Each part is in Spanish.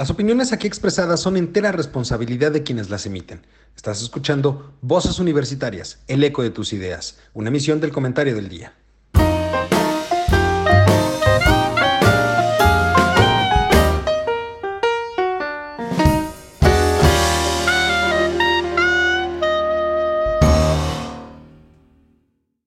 Las opiniones aquí expresadas son entera responsabilidad de quienes las emiten. Estás escuchando Voces Universitarias, el eco de tus ideas, una emisión del comentario del día.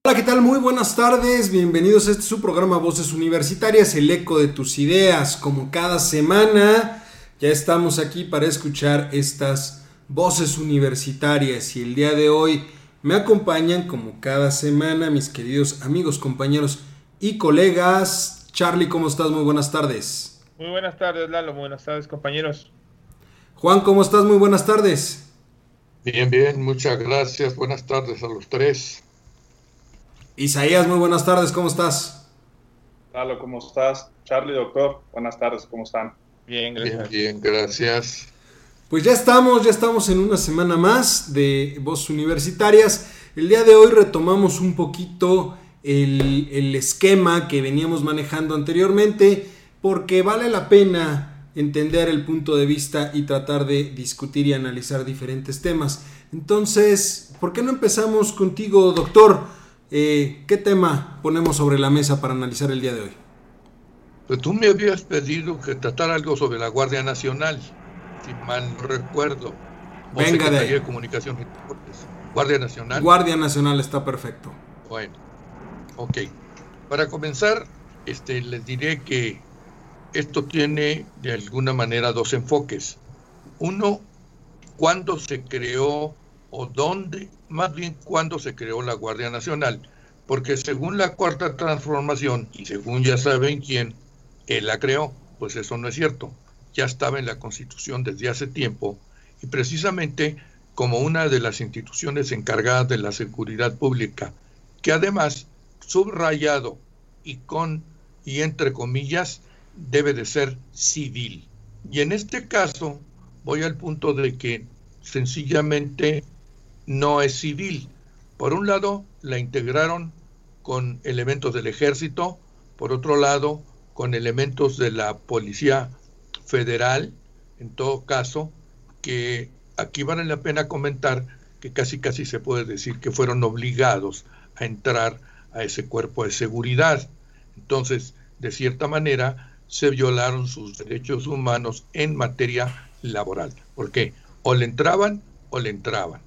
Hola, ¿qué tal? Muy buenas tardes, bienvenidos a este su programa Voces Universitarias, el eco de tus ideas, como cada semana. Ya estamos aquí para escuchar estas voces universitarias y el día de hoy me acompañan como cada semana mis queridos amigos, compañeros y colegas. Charlie, ¿cómo estás? Muy buenas tardes. Muy buenas tardes, Lalo. Muy buenas tardes, compañeros. Juan, ¿cómo estás? Muy buenas tardes. Bien, bien, muchas gracias. Buenas tardes a los tres. Isaías, muy buenas tardes, ¿cómo estás? Lalo, ¿cómo estás? Charlie, doctor, buenas tardes, ¿cómo están? Bien, gracias. Bien, gracias. Pues ya estamos, ya estamos en una semana más de Voz Universitarias. El día de hoy retomamos un poquito el, el esquema que veníamos manejando anteriormente porque vale la pena entender el punto de vista y tratar de discutir y analizar diferentes temas. Entonces, ¿por qué no empezamos contigo, doctor? Eh, ¿Qué tema ponemos sobre la mesa para analizar el día de hoy? Pues tú me habías pedido que tratara algo sobre la Guardia Nacional, si mal no recuerdo. Venga de de Comunicación Guardia Nacional. Guardia Nacional está perfecto. Bueno, ok. Para comenzar, este, les diré que esto tiene de alguna manera dos enfoques. Uno, cuándo se creó o dónde, más bien cuándo se creó la Guardia Nacional. Porque según la Cuarta Transformación, y según ya saben quién, él la creó. Pues eso no es cierto. Ya estaba en la Constitución desde hace tiempo y precisamente como una de las instituciones encargadas de la seguridad pública, que además, subrayado y con y entre comillas, debe de ser civil. Y en este caso voy al punto de que sencillamente no es civil. Por un lado, la integraron con elementos del ejército, por otro lado, con elementos de la Policía Federal, en todo caso, que aquí vale la pena comentar que casi casi se puede decir que fueron obligados a entrar a ese cuerpo de seguridad. Entonces, de cierta manera, se violaron sus derechos humanos en materia laboral. porque O le entraban o le entraban.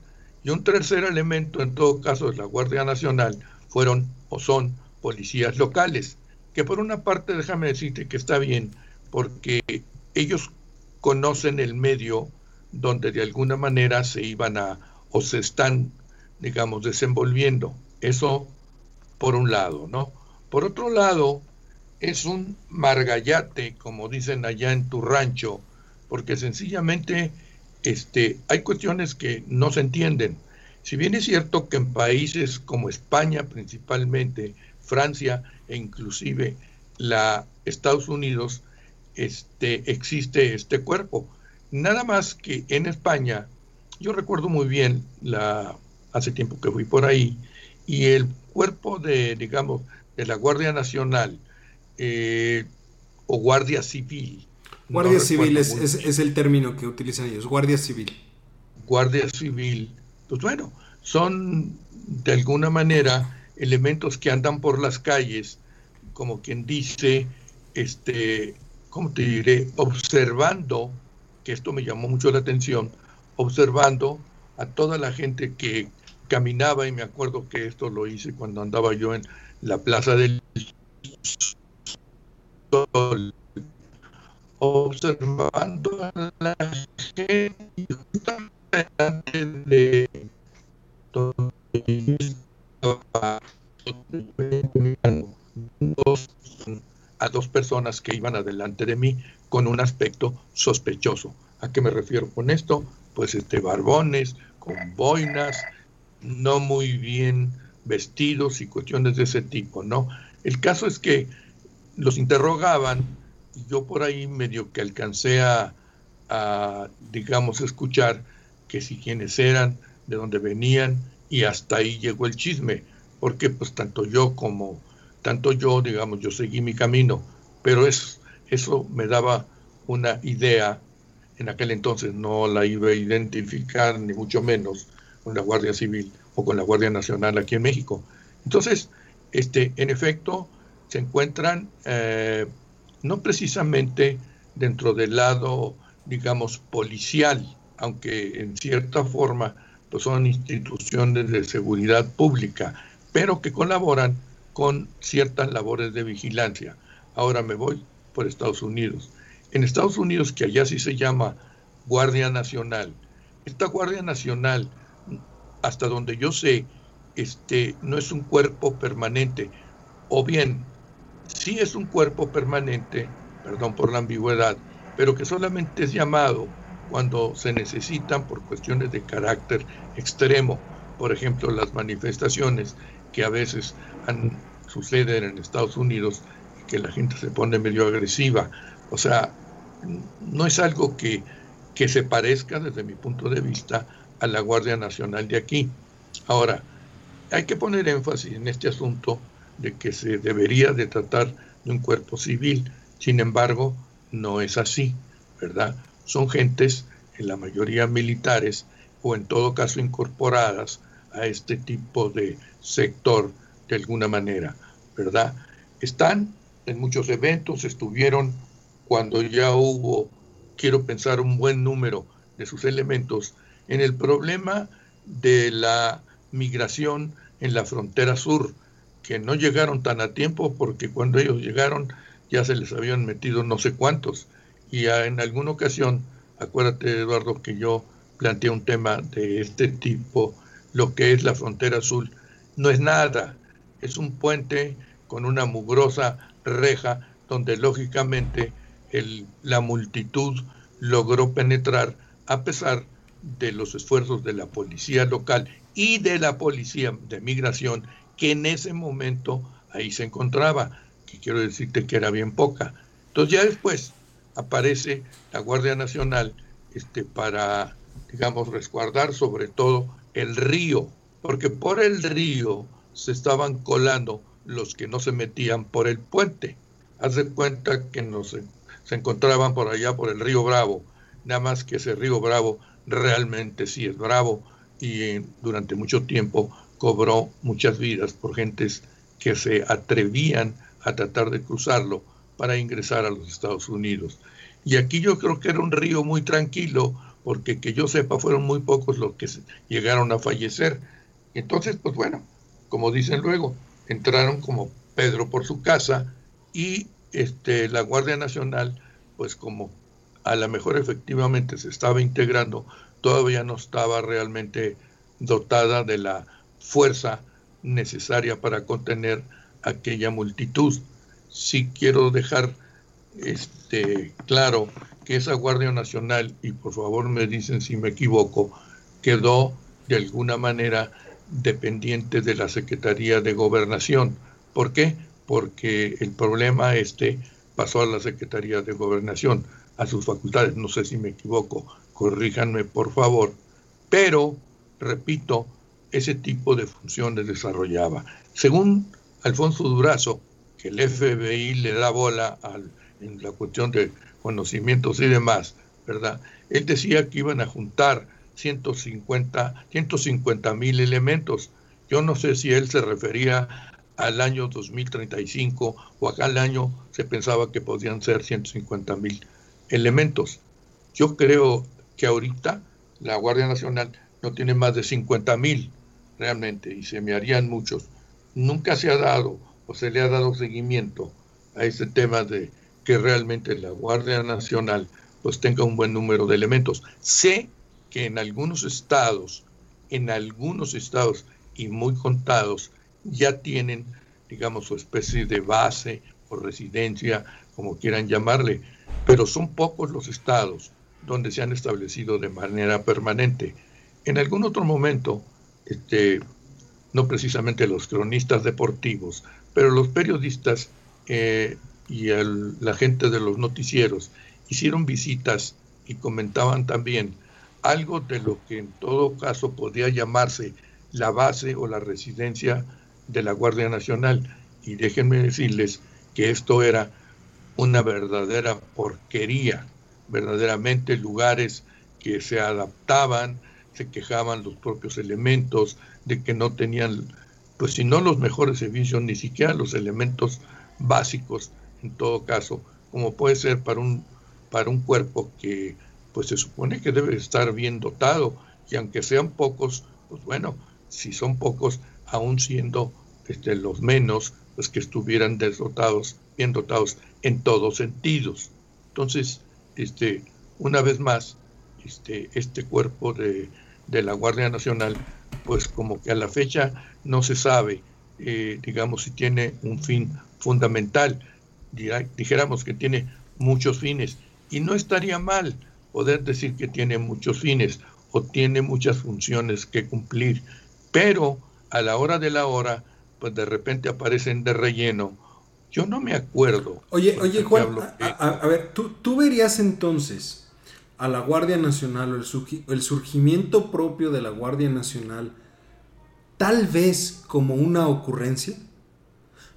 Y un tercer elemento, en todo caso, de la Guardia Nacional, fueron o son policías locales que por una parte déjame decirte que está bien, porque ellos conocen el medio donde de alguna manera se iban a o se están, digamos, desenvolviendo. Eso por un lado, ¿no? Por otro lado, es un margallate, como dicen allá en tu rancho, porque sencillamente este, hay cuestiones que no se entienden. Si bien es cierto que en países como España principalmente, Francia e inclusive la Estados Unidos este, existe este cuerpo. Nada más que en España, yo recuerdo muy bien la, hace tiempo que fui por ahí, y el cuerpo de, digamos, de la Guardia Nacional eh, o Guardia Civil. Guardia Civil es, es, el término que utilizan ellos, Guardia Civil. Guardia Civil, pues bueno, son de alguna manera elementos que andan por las calles, como quien dice, este, ¿cómo te diré? Observando, que esto me llamó mucho la atención, observando a toda la gente que caminaba, y me acuerdo que esto lo hice cuando andaba yo en la Plaza del Sol, observando a la gente de a dos personas que iban adelante de mí con un aspecto sospechoso. ¿A qué me refiero con esto? Pues este barbones, con boinas, no muy bien vestidos y cuestiones de ese tipo, ¿no? El caso es que los interrogaban y yo por ahí medio que alcancé a, a digamos, escuchar que si quienes eran, de dónde venían y hasta ahí llegó el chisme, porque pues tanto yo como, tanto yo, digamos, yo seguí mi camino, pero es, eso me daba una idea en aquel entonces no la iba a identificar, ni mucho menos con la Guardia Civil o con la Guardia Nacional aquí en México. Entonces, este, en efecto, se encuentran eh, no precisamente dentro del lado, digamos, policial, aunque en cierta forma pues son instituciones de seguridad pública, pero que colaboran con ciertas labores de vigilancia. Ahora me voy por Estados Unidos. En Estados Unidos, que allá sí se llama Guardia Nacional, esta Guardia Nacional, hasta donde yo sé, este, no es un cuerpo permanente, o bien, sí es un cuerpo permanente, perdón por la ambigüedad, pero que solamente es llamado cuando se necesitan por cuestiones de carácter extremo, por ejemplo, las manifestaciones que a veces suceden en Estados Unidos que la gente se pone medio agresiva. O sea, no es algo que, que se parezca desde mi punto de vista a la Guardia Nacional de aquí. Ahora, hay que poner énfasis en este asunto de que se debería de tratar de un cuerpo civil. Sin embargo, no es así, ¿verdad? Son gentes, en la mayoría militares, o en todo caso incorporadas a este tipo de sector de alguna manera, ¿verdad? Están en muchos eventos, estuvieron cuando ya hubo, quiero pensar, un buen número de sus elementos en el problema de la migración en la frontera sur, que no llegaron tan a tiempo porque cuando ellos llegaron ya se les habían metido no sé cuántos. Y en alguna ocasión, acuérdate Eduardo que yo planteé un tema de este tipo, lo que es la frontera azul, no es nada, es un puente con una mugrosa reja donde lógicamente el, la multitud logró penetrar a pesar de los esfuerzos de la policía local y de la policía de migración que en ese momento ahí se encontraba, que quiero decirte que era bien poca. Entonces ya después aparece la Guardia Nacional este, para, digamos, resguardar sobre todo el río, porque por el río se estaban colando los que no se metían por el puente. De cuenta que no se, se encontraban por allá por el río Bravo, nada más que ese río Bravo realmente sí es bravo y eh, durante mucho tiempo cobró muchas vidas por gentes que se atrevían a tratar de cruzarlo para ingresar a los Estados Unidos. Y aquí yo creo que era un río muy tranquilo, porque que yo sepa fueron muy pocos los que llegaron a fallecer. Entonces, pues bueno, como dicen luego, entraron como Pedro por su casa y este, la Guardia Nacional, pues como a lo mejor efectivamente se estaba integrando, todavía no estaba realmente dotada de la fuerza necesaria para contener aquella multitud. Sí quiero dejar este, claro que esa Guardia Nacional, y por favor me dicen si me equivoco, quedó de alguna manera dependiente de la Secretaría de Gobernación. ¿Por qué? Porque el problema este pasó a la Secretaría de Gobernación a sus facultades. No sé si me equivoco, corríjanme por favor. Pero, repito, ese tipo de funciones desarrollaba. Según Alfonso Durazo, que el FBI le da bola al, en la cuestión de conocimientos y demás, ¿verdad? Él decía que iban a juntar 150 mil elementos. Yo no sé si él se refería al año 2035 o acá al año se pensaba que podían ser 150 mil elementos. Yo creo que ahorita la Guardia Nacional no tiene más de 50 mil realmente y se me harían muchos. Nunca se ha dado o se le ha dado seguimiento a ese tema de que realmente la Guardia Nacional pues tenga un buen número de elementos. Sé que en algunos estados, en algunos estados y muy contados, ya tienen, digamos, su especie de base o residencia, como quieran llamarle, pero son pocos los estados donde se han establecido de manera permanente. En algún otro momento, este, no precisamente los cronistas deportivos, pero los periodistas eh, y la gente de los noticieros hicieron visitas y comentaban también algo de lo que en todo caso podría llamarse la base o la residencia de la Guardia Nacional. Y déjenme decirles que esto era una verdadera porquería verdaderamente lugares que se adaptaban, se quejaban los propios elementos de que no tenían, pues si no los mejores servicios, ni siquiera los elementos básicos, en todo caso, como puede ser para un, para un cuerpo que pues se supone que debe estar bien dotado, y aunque sean pocos, pues bueno, si son pocos, aún siendo este, los menos, pues que estuvieran desdotados, bien dotados en todos sentidos. Entonces, este, una vez más, este, este cuerpo de, la Guardia Nacional, pues como que a la fecha no se sabe, eh, digamos, si tiene un fin fundamental. Dijéramos que tiene muchos fines. Y no estaría mal poder decir que tiene muchos fines o tiene muchas funciones que cumplir. Pero a la hora de la hora, pues de repente aparecen de relleno. Yo no me acuerdo. Oye, oye Juan, a, ver, ¿tú, ¿tú, verías entonces a la Guardia Nacional o el, surgimiento propio de la Guardia Nacional tal vez como una ocurrencia?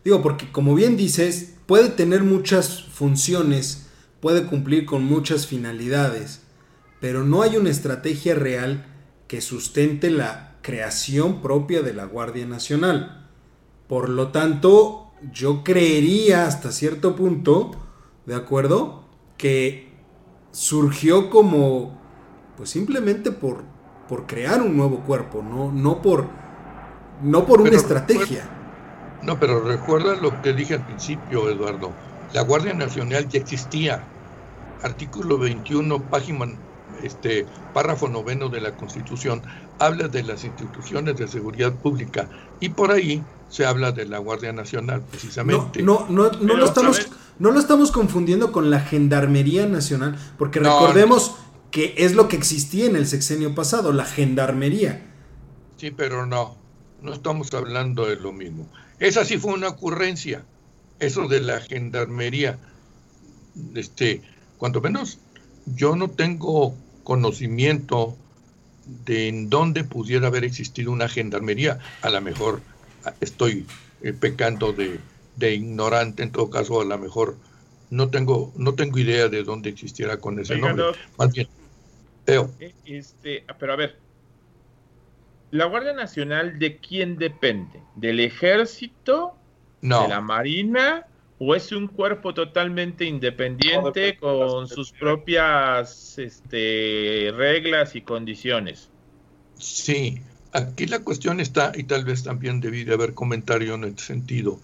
Digo, porque como bien dices, puede tener muchas funciones, puede cumplir con muchas finalidades, pero no hay una estrategia real que sustente la creación propia de la Guardia Nacional. Por lo tanto, yo creería hasta cierto punto, ¿de acuerdo? Que surgió como, pues simplemente por, por crear un nuevo cuerpo, no, no por, no por una estrategia. no, pero recuerda lo que dije al principio, Eduardo. La Guardia Nacional ya existía. Artículo 21, página este párrafo noveno de la Constitución habla de las instituciones de seguridad pública y por ahí se habla de la Guardia Nacional precisamente. No, no, no, lo, estamos, no lo estamos confundiendo con la Gendarmería Nacional, porque recordemos que es lo que existía en el sexenio pasado, la Gendarmería. Sí, pero no, no estamos hablando de lo mismo. Esa sí fue una ocurrencia, eso de la Gendarmería. Este, cuanto menos yo no tengo conocimiento de en dónde pudiera haber existido una gendarmería. A lo mejor estoy eh, pecando de, ignorante, en todo caso, a lo mejor no tengo, no tengo idea de dónde existiera con ese nombre. Más bien, eh, Este, pero a ver, ¿la Guardia Nacional de quién depende? ¿Del ejército? No. ¿De la Marina? o es un cuerpo totalmente independiente con sus propias este, reglas y condiciones. Sí, aquí la cuestión está, y tal vez también debí de haber comentario en este sentido,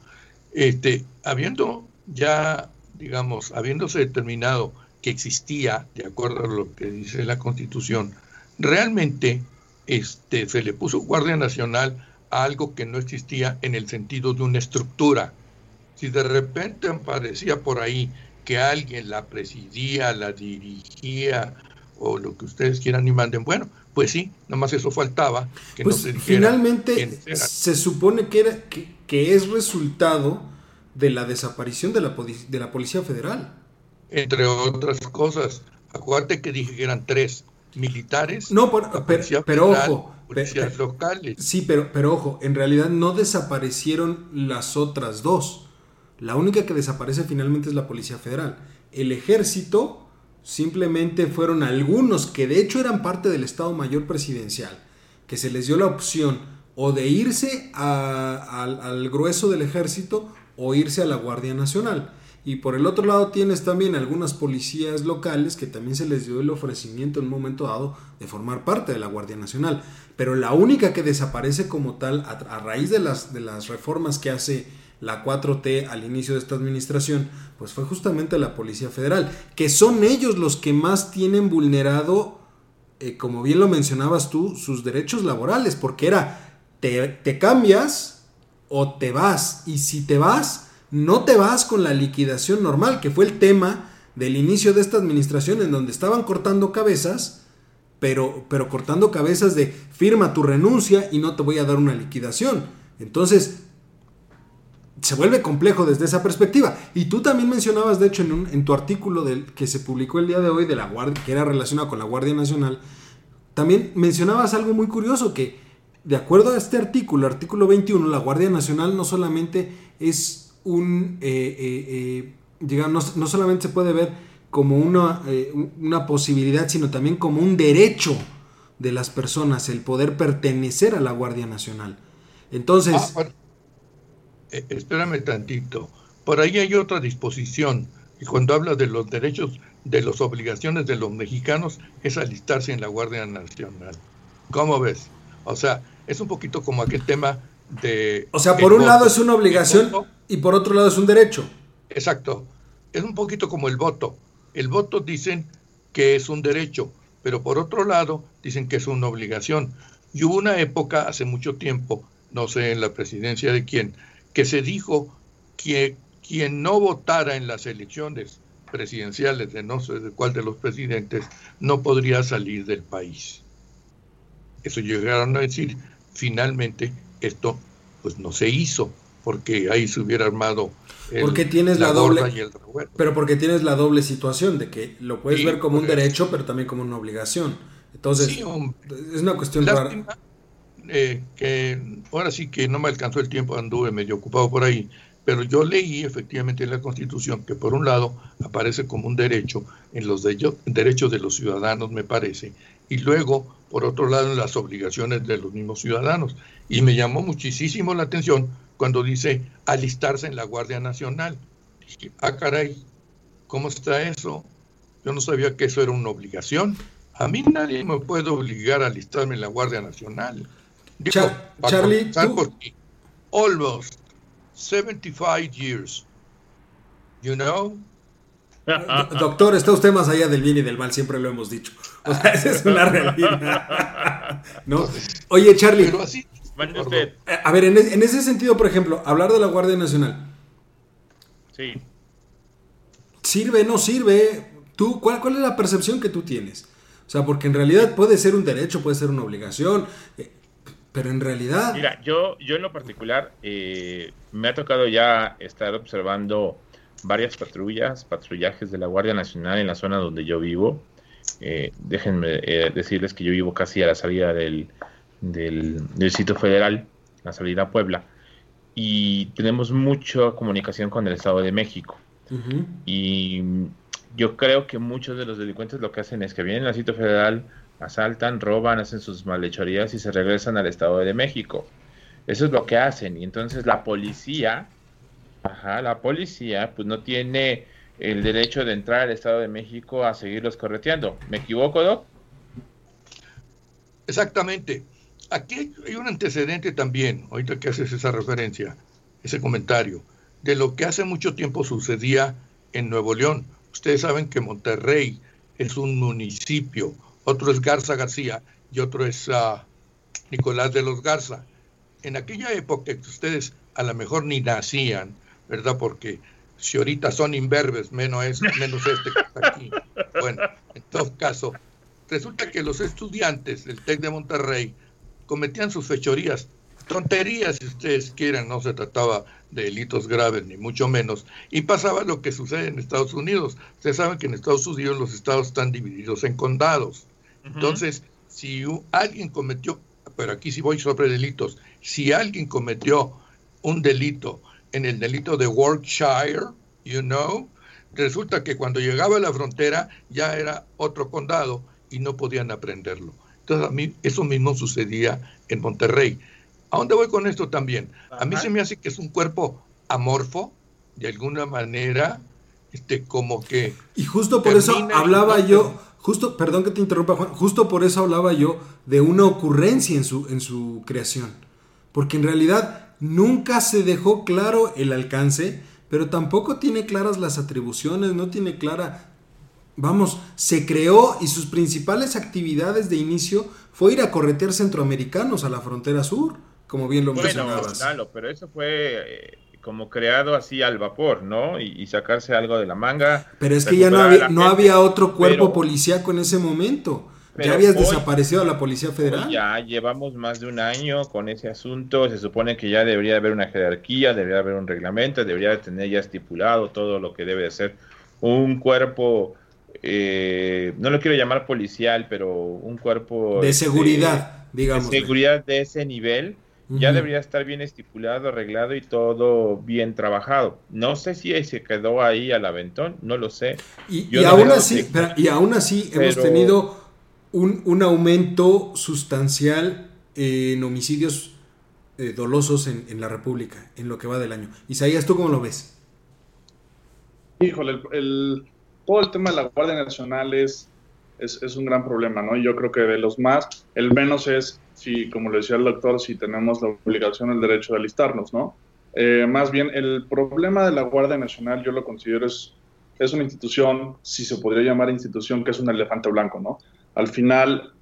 este, habiendo ya, digamos, habiéndose determinado que existía, de acuerdo a lo que dice la Constitución, realmente este, se le puso Guardia Nacional a algo que no existía en el sentido de una estructura. Si de repente aparecía por ahí que alguien la presidía, la dirigía o lo que ustedes quieran y manden, bueno, pues sí, nomás eso faltaba. Que no pues se finalmente se supone que, era, que, es resultado de la desaparición de la, de la Policía Federal. Entre otras cosas, acuérdate que dije que eran tres militares. No, pero, ojo. Policías locales. Sí, pero, pero ojo, en realidad no desaparecieron las otras dos. La única que desaparece finalmente es la Policía Federal. El ejército simplemente fueron algunos que de hecho eran parte del Estado Mayor Presidencial, que se les dio la opción o de irse al grueso del ejército o irse a la Guardia Nacional. Y por el otro lado tienes también algunas policías locales que también se les dio el ofrecimiento en un momento dado de formar parte de la Guardia Nacional. Pero la única que desaparece como tal a, a raíz de las, de las reformas que hace la 4T al inicio de esta administración, pues fue justamente la Policía Federal, que son ellos los que más tienen vulnerado, eh, como bien lo mencionabas tú, sus derechos laborales, porque era, te, te cambias o te vas, y si te vas, no te vas con la liquidación normal, que fue el tema del inicio de esta administración, en donde estaban cortando cabezas, pero, pero cortando cabezas de firma tu renuncia y no te voy a dar una liquidación. Entonces, se vuelve complejo desde esa perspectiva. Y tú también mencionabas, de hecho, en, en tu artículo del, que se publicó el día de hoy de la Guardia, que era relacionado con la Guardia Nacional, también mencionabas algo muy curioso, que de acuerdo a este artículo, artículo 21, la Guardia Nacional no solamente es un, eh, eh, eh, digamos, no, solamente se puede ver como una, eh, una posibilidad, sino también como un derecho de las personas, el poder pertenecer a la Guardia Nacional. Entonces... Ah, eh, espérame tantito. Por ahí hay otra disposición. Y cuando habla de los derechos, de las obligaciones de los mexicanos, es alistarse en la Guardia Nacional. ¿Cómo ves? O sea, es un poquito como aquel tema de... O sea, por un lado es una obligación y por otro lado es un derecho. Exacto. Es un poquito como el voto. El voto dicen que es un derecho, pero por otro lado dicen que es una obligación. Y hubo una época, hace mucho tiempo, no sé en la presidencia de quién, que se dijo que quien no votara en las elecciones presidenciales de no sé de cuál de los presidentes no podría salir del país. Eso llegaron a decir, finalmente esto pues no se hizo porque ahí se hubiera armado porque tienes la, doble pero porque tienes la doble situación de que lo puedes ver como un derecho pero también como una obligación. Entonces es una cuestión rara eh, que ahora sí que no me alcanzó el tiempo, anduve medio ocupado por ahí, pero yo leí efectivamente en la Constitución que por un lado aparece como un derecho en los derechos de los ciudadanos, me parece, y luego por otro lado en las obligaciones de los mismos ciudadanos. Y me llamó muchísimo la atención cuando dice alistarse en la Guardia Nacional. Dije, ah, caray, ¿cómo está eso? Yo no sabía que eso era una obligación. A mí nadie me puede obligar a alistarme en la Guardia Nacional. Charlie, almost 75 years. You know? Doctor, está usted más allá del bien y del mal, siempre lo hemos dicho. O sea, esa es una realidad. ¿No? Oye, Charlie. Eh, a ver, en, en, ese sentido, por ejemplo, hablar de la Guardia Nacional. Sí. ¿Sirve, no sirve? ¿Tú, cuál, ¿Cuál es la percepción que tú tienes? O sea, porque en realidad puede ser un derecho, puede ser una obligación. Eh, pero en realidad... Mira, yo, yo en lo particular eh, me ha tocado ya estar observando varias patrullas, patrullajes de la Guardia Nacional en la zona donde yo vivo. Eh, déjenme eh, decirles que yo vivo casi a la salida del, del, sitio federal, la salida a Puebla, y tenemos mucha comunicación con el Estado de México. Y yo creo que muchos de los delincuentes lo que hacen es que vienen al sitio federal, asaltan, roban, hacen sus malhechorías y se regresan al Estado de México. Eso es lo que hacen. Y entonces la policía, ajá, la policía, pues no tiene el derecho de entrar al Estado de México a seguirlos correteando. ¿Me equivoco, Doc? Exactamente. Aquí hay un antecedente también, ahorita que haces esa referencia, ese comentario, de lo que hace mucho tiempo sucedía en Nuevo León. Ustedes saben que Monterrey es un municipio otro es Garza García y otro es ah, Nicolás de los Garza. En aquella época ustedes a lo mejor ni nacían, ¿verdad? Porque si ahorita son imberbes, menos, es, menos este que está aquí. Bueno, en todo caso, resulta que los estudiantes del TEC de Monterrey cometían sus fechorías, tonterías si ustedes quieren, no se trataba de delitos graves ni mucho menos, y pasaba lo que sucede en Estados Unidos. Ustedes saben que en Estados Unidos los estados están divididos en condados. Entonces, si alguien cometió, pero aquí sí voy sobre delitos, si alguien cometió un delito en el delito de Warwickshire, you know, resulta que cuando llegaba a la frontera ya era otro condado y no podían aprenderlo. Entonces a mí eso mismo sucedía en Monterrey. ¿A dónde voy con esto también? A mí se me hace que es un cuerpo amorfo, de alguna manera, este, como que... Y justo por eso hablaba yo, Justo, perdón que te interrumpa, Juan, justo por eso hablaba yo de una ocurrencia en su, en su creación. Porque en realidad nunca se dejó claro el alcance, pero tampoco tiene claras las atribuciones, no tiene clara. Vamos, se creó y sus principales actividades de inicio fue ir a corretear centroamericanos a la frontera sur, como bien lo bueno, mencionabas. Claro, pero eso fue eh, como creado así al vapor, ¿no? Y, sacarse algo de la manga. Pero es que ya no había, no había otro cuerpo policíaco en ese momento. Ya habías desaparecido a la Policía Federal. Ya llevamos más de un año con ese asunto. Se supone que ya debería haber una jerarquía, debería haber un reglamento, debería tener ya estipulado todo lo que debe de ser un cuerpo, eh, no lo quiero llamar policial, pero un cuerpo de seguridad, digamos. De seguridad de ese nivel ya debería estar bien estipulado, arreglado y todo bien trabajado. No sé si se quedó ahí al aventón, no lo sé. Y, aún, así, y aún así hemos tenido un, aumento sustancial en homicidios eh, dolosos en, la República, en lo que va del año. Isaías, ¿tú cómo lo ves? Híjole, el, todo el tema de la Guardia Nacional es, es, un gran problema, ¿no? Yo creo que de los más, el menos es, si, como le decía el doctor, si tenemos la obligación, el derecho de alistarnos, ¿no? Eh, más bien, el problema de la Guardia Nacional yo lo considero es, es una institución, si se podría llamar institución, que es un elefante blanco, ¿no? Al final,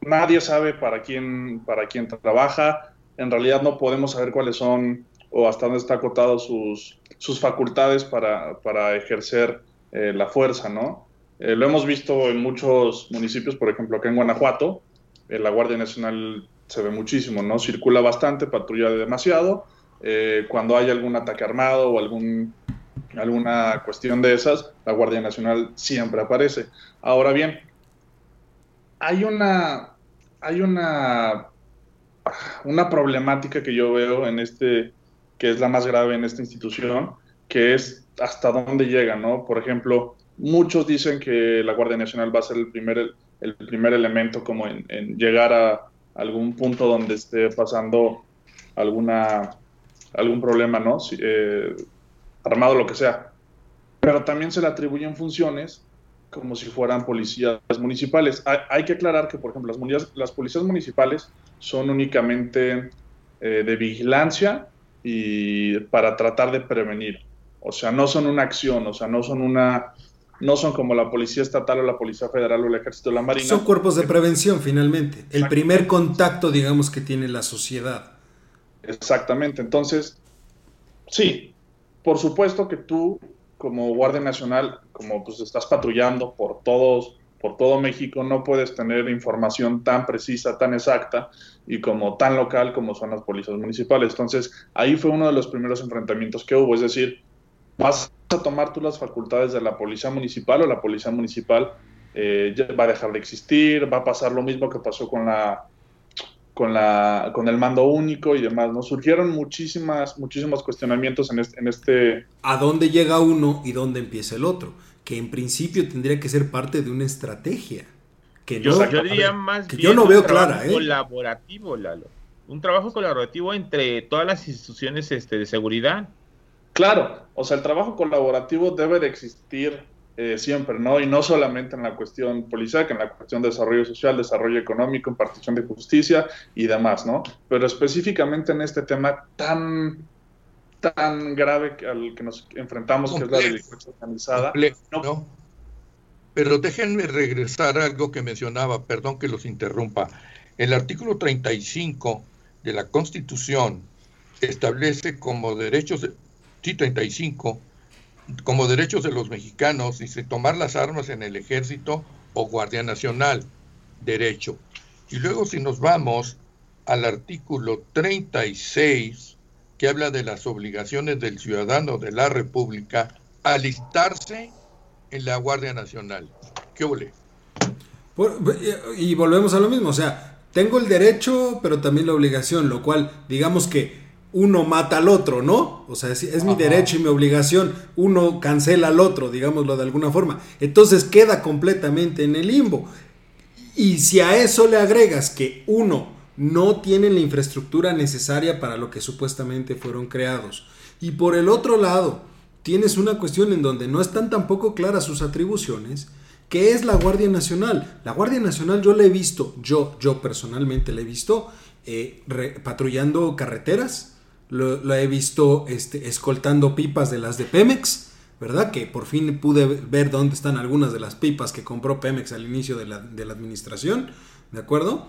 nadie sabe para quién, para quién trabaja, en realidad no podemos saber cuáles son o hasta dónde está acotado sus, sus facultades para, para ejercer eh, la fuerza, ¿no? Eh, lo hemos visto en muchos municipios, por ejemplo, acá en Guanajuato, eh, la Guardia Nacional se ve muchísimo, ¿no? Circula bastante, patrulla demasiado. cuando hay algún ataque armado o alguna cuestión de esas, la Guardia Nacional siempre aparece. Ahora bien, hay una, hay una, una problemática que yo veo en este, que es la más grave en esta institución, que es hasta dónde llega, ¿no? Por ejemplo, muchos dicen que la Guardia Nacional va a ser el primer, el primer elemento como en, llegar a algún punto donde esté pasando alguna, algún problema, ¿no? Si, eh, armado, lo que sea. Pero también se le atribuyen funciones como si fueran policías municipales. Hay, que aclarar que, por ejemplo, las, policías municipales son únicamente eh, de vigilancia y para tratar de prevenir. O sea, no son una acción, o sea, no son una, no son como la policía estatal o la policía federal o el ejército o la marina. Son cuerpos de prevención finalmente. El primer contacto, digamos, que tiene la sociedad. Exactamente. Entonces, sí, por supuesto que tú, como Guardia Nacional, como pues estás patrullando por todos, por todo México, no puedes tener información tan precisa, tan exacta y como tan local como son las policías municipales. Entonces, ahí fue uno de los primeros enfrentamientos que hubo, es decir, vas a tomar tú las facultades de la policía municipal o la policía municipal eh, va a dejar de existir, va a pasar lo mismo que pasó con la con la con el mando único y demás, ¿no? Surgieron muchísimas muchísimos cuestionamientos en este, en este a dónde llega uno y dónde empieza el otro, que en principio tendría que ser parte de una estrategia. Que yo, diría más que yo no veo clara, ¿eh? colaborativo, Lalo. Un trabajo colaborativo entre todas las instituciones este, de seguridad. Claro, o sea, el trabajo colaborativo debe de existir eh, siempre, ¿no? Y no solamente en la cuestión policial, en la cuestión de desarrollo social, desarrollo económico, impartición de justicia y demás, ¿no? Pero específicamente en este tema tan tan grave al que nos enfrentamos, que es la delincuencia organizada. no. Pero déjenme regresar a algo que mencionaba, perdón que los interrumpa. El artículo 35 de la Constitución establece como derechos sí, 35, como derechos de los mexicanos, dice tomar las armas en el ejército o Guardia Nacional, derecho. Y luego si nos vamos al artículo 36, que habla de las obligaciones del ciudadano de la República, alistarse en la Guardia Nacional. ¿Qué ole? y volvemos a lo mismo, o sea, tengo el derecho, pero también la obligación, lo cual, digamos que uno mata al otro, ¿no? O sea, es, mi derecho y mi obligación, uno cancela al otro, digámoslo de alguna forma. Entonces queda completamente en el limbo. Y si a eso le agregas que uno no tiene la infraestructura necesaria para lo que supuestamente fueron creados, y por el otro lado tienes una cuestión en donde no están tampoco claras sus atribuciones, que es la Guardia Nacional. La Guardia Nacional yo la he visto, yo, yo personalmente la he visto eh, patrullando carreteras, lo, he visto este, escoltando pipas de las de Pemex, ¿verdad? Que por fin pude ver dónde están algunas de las pipas que compró Pemex al inicio de la, administración, ¿de acuerdo?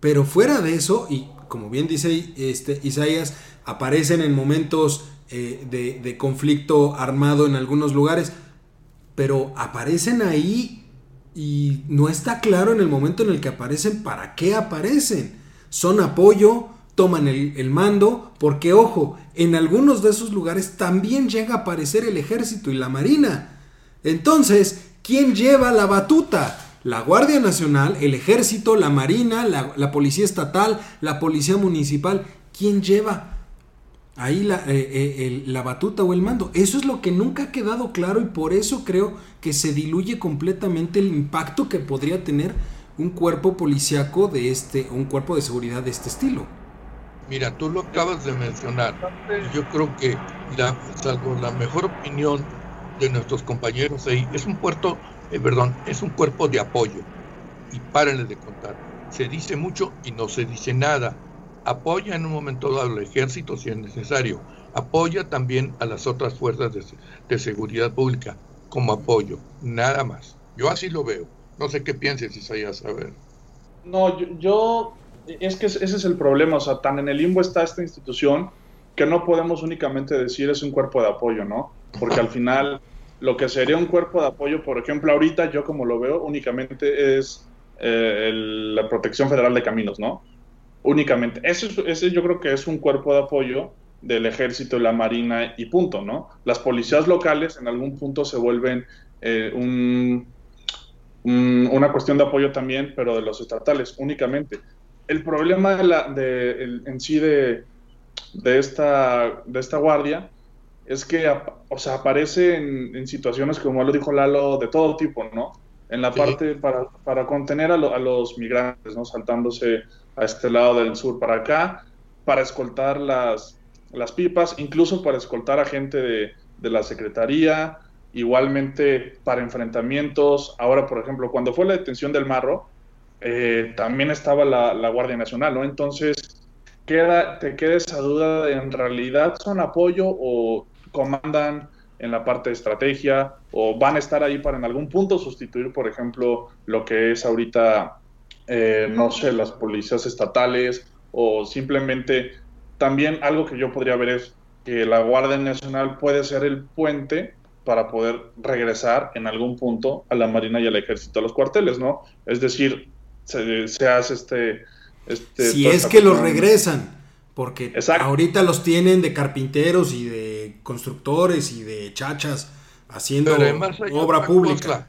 Pero fuera de eso, y como bien dice este, Isaías, aparecen en momentos eh, de, de conflicto armado en algunos lugares, pero aparecen ahí y no está claro en el momento en el que aparecen para qué aparecen. Son apoyo, toman el, mando, porque ojo, en algunos de esos lugares también llega a aparecer el ejército y la marina. Entonces, ¿quién lleva la batuta? la Guardia Nacional, el Ejército, la Marina, la, Policía Estatal, la Policía Municipal. ¿Quién lleva ahí la, eh, eh, la batuta o el mando? Eso es lo que nunca ha quedado claro y por eso creo que se diluye completamente el impacto que podría tener un cuerpo policiaco de este, un cuerpo de seguridad de este estilo. Mira, tú lo acabas de mencionar. Yo creo que, la, salvo la mejor opinión de nuestros compañeros ahí, es un puerto, eh, perdón, es un cuerpo de apoyo. Y párenle de contar. Se dice mucho y no se dice nada. Apoya en un momento dado al ejército si es necesario. Apoya también a las otras fuerzas de, seguridad pública como apoyo. Nada más. Yo así lo veo. No sé qué pienses, Isaías, a ver. No, yo, es que ese es el problema, o sea, tan en el limbo está esta institución que no podemos únicamente decir es un cuerpo de apoyo, ¿no? Porque al final lo que sería un cuerpo de apoyo, por ejemplo, ahorita yo como lo veo, únicamente es eh, la Protección Federal de Caminos, ¿no? Únicamente. Ese, ese yo creo que es un cuerpo de apoyo del ejército la marina y punto, ¿no? Las policías locales en algún punto se vuelven eh, un, una cuestión de apoyo también, pero de los estatales únicamente. El problema de la, de, en sí de, de, esta, de esta guardia es que o sea, aparece en, situaciones, como lo dijo Lalo, de todo tipo, ¿no? En la parte para, para contener a, a, los migrantes, ¿no? Saltándose a este lado del sur para acá, para escoltar las, las pipas, incluso para escoltar a gente de, de la Secretaría, igualmente para enfrentamientos. Ahora, por ejemplo, cuando fue la detención del Marro, eh, también estaba la, Guardia Nacional, ¿no? Entonces, queda, te queda esa duda de en realidad son apoyo o comandan en la parte de estrategia o van a estar ahí para en algún punto sustituir, por ejemplo, lo que es ahorita, eh, no sé, las policías estatales o simplemente también algo que yo podría ver es que la Guardia Nacional puede ser el puente para poder regresar en algún punto a la Marina y al Ejército a los cuarteles, ¿no? Es decir, se, hace este... este si es que los regresan, porque ahorita los tienen de carpinteros y de constructores y de chachas haciendo obra pública.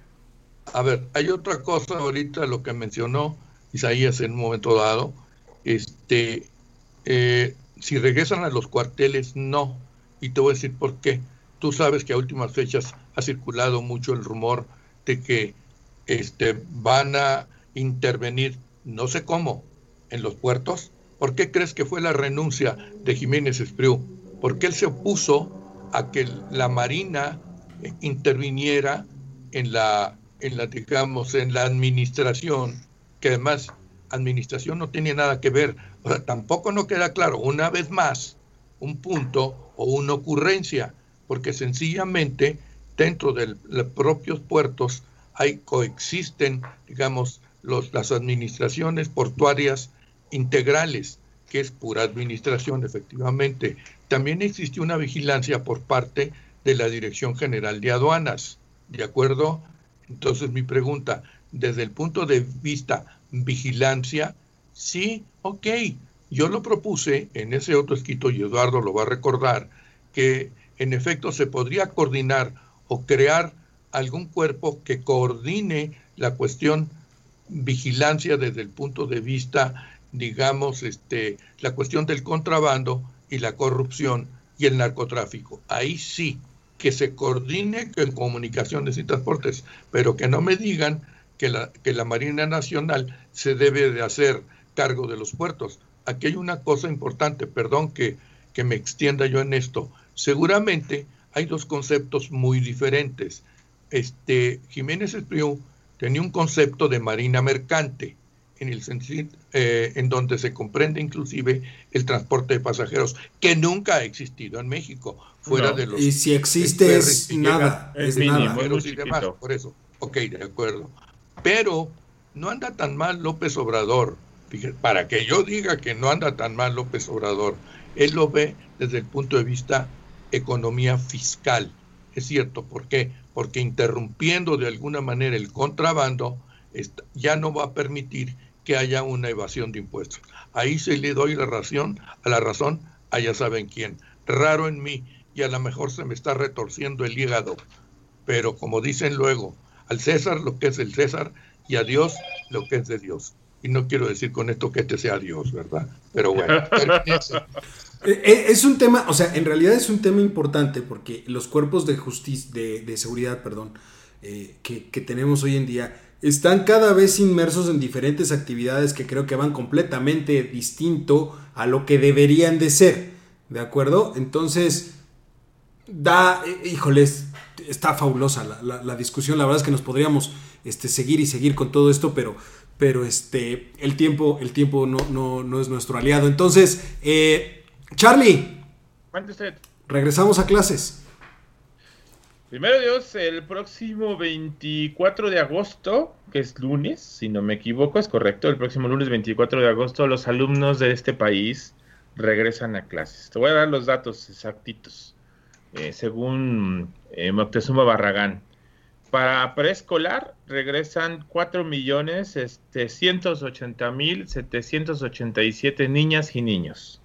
A ver, hay otra cosa ahorita, lo que mencionó Isaías en un momento dado, este, eh, si regresan a los cuarteles, no. Y te voy a decir por qué Tú sabes que a últimas fechas ha circulado mucho el rumor de que este, van a intervenir, no sé cómo, en los puertos. ¿Por qué crees que fue la renuncia de Jiménez Espriu? Porque él se opuso a que la Marina interviniera en la, en la, digamos, en la administración, que además administración no tiene nada que ver. O tampoco no queda claro, una vez más, un punto o una ocurrencia porque sencillamente dentro de los propios puertos hay coexisten, digamos, los, las administraciones portuarias integrales, que es pura administración, efectivamente. También existe una vigilancia por parte de la Dirección General de Aduanas, ¿de acuerdo? Entonces mi pregunta, desde el punto de vista vigilancia, sí, ok, yo lo propuse en ese otro escrito, y Eduardo lo va a recordar, que en efecto se podría coordinar o crear algún cuerpo que coordine la cuestión vigilancia desde el punto de vista, digamos, este, la cuestión del contrabando y la corrupción y el narcotráfico. Ahí sí, que se coordine con comunicaciones y transportes, pero que no me digan que la, que la Marina Nacional se debe de hacer cargo de los puertos. Aquí hay una cosa importante, perdón que, que me extienda yo en esto. Seguramente hay dos conceptos muy diferentes. Este, Jiménez Espriu tenía un concepto de marina mercante, en el sentido eh, en donde se comprende inclusive el transporte de pasajeros, que nunca ha existido en México, fuera de los... Y si existe es nada, es, nada. y demás, por eso. Ok, de acuerdo. Pero no anda tan mal López Obrador. Fíjate, para que yo diga que no anda tan mal López Obrador, él lo ve desde el punto de vista economía fiscal. Es cierto, ¿por qué? Porque interrumpiendo de alguna manera el contrabando, ya no va a permitir que haya una evasión de impuestos. Ahí se le doy la razón, a la razón a ya saben quién. Raro en mí y a lo mejor se me está retorciendo el hígado. Pero como dicen luego, al César lo que es el César y a Dios lo que es de Dios. Y no quiero decir con esto que este sea Dios, ¿verdad? Pero bueno, es un tema, o sea, en realidad es un tema importante porque los cuerpos de justicia, de, seguridad, perdón, eh, que, que, tenemos hoy en día están cada vez inmersos en diferentes actividades que creo que van completamente distinto a lo que deberían de ser, ¿de acuerdo? Entonces, da, híjoles, está fabulosa la, discusión, la verdad es que nos podríamos este, seguir y seguir con todo esto, pero, pero este, el tiempo, el tiempo no, no, no es nuestro aliado. Entonces, eh, Charlie, regresamos a clases. Primero Dios, el próximo 24 de agosto, que es lunes, si no me equivoco, es correcto, el próximo lunes 24 de agosto los alumnos de este país regresan a clases. Te voy a dar los datos exactitos, eh, según eh, Moctezuma Barragán. Para preescolar regresan 4.180.787 este, niñas y niños.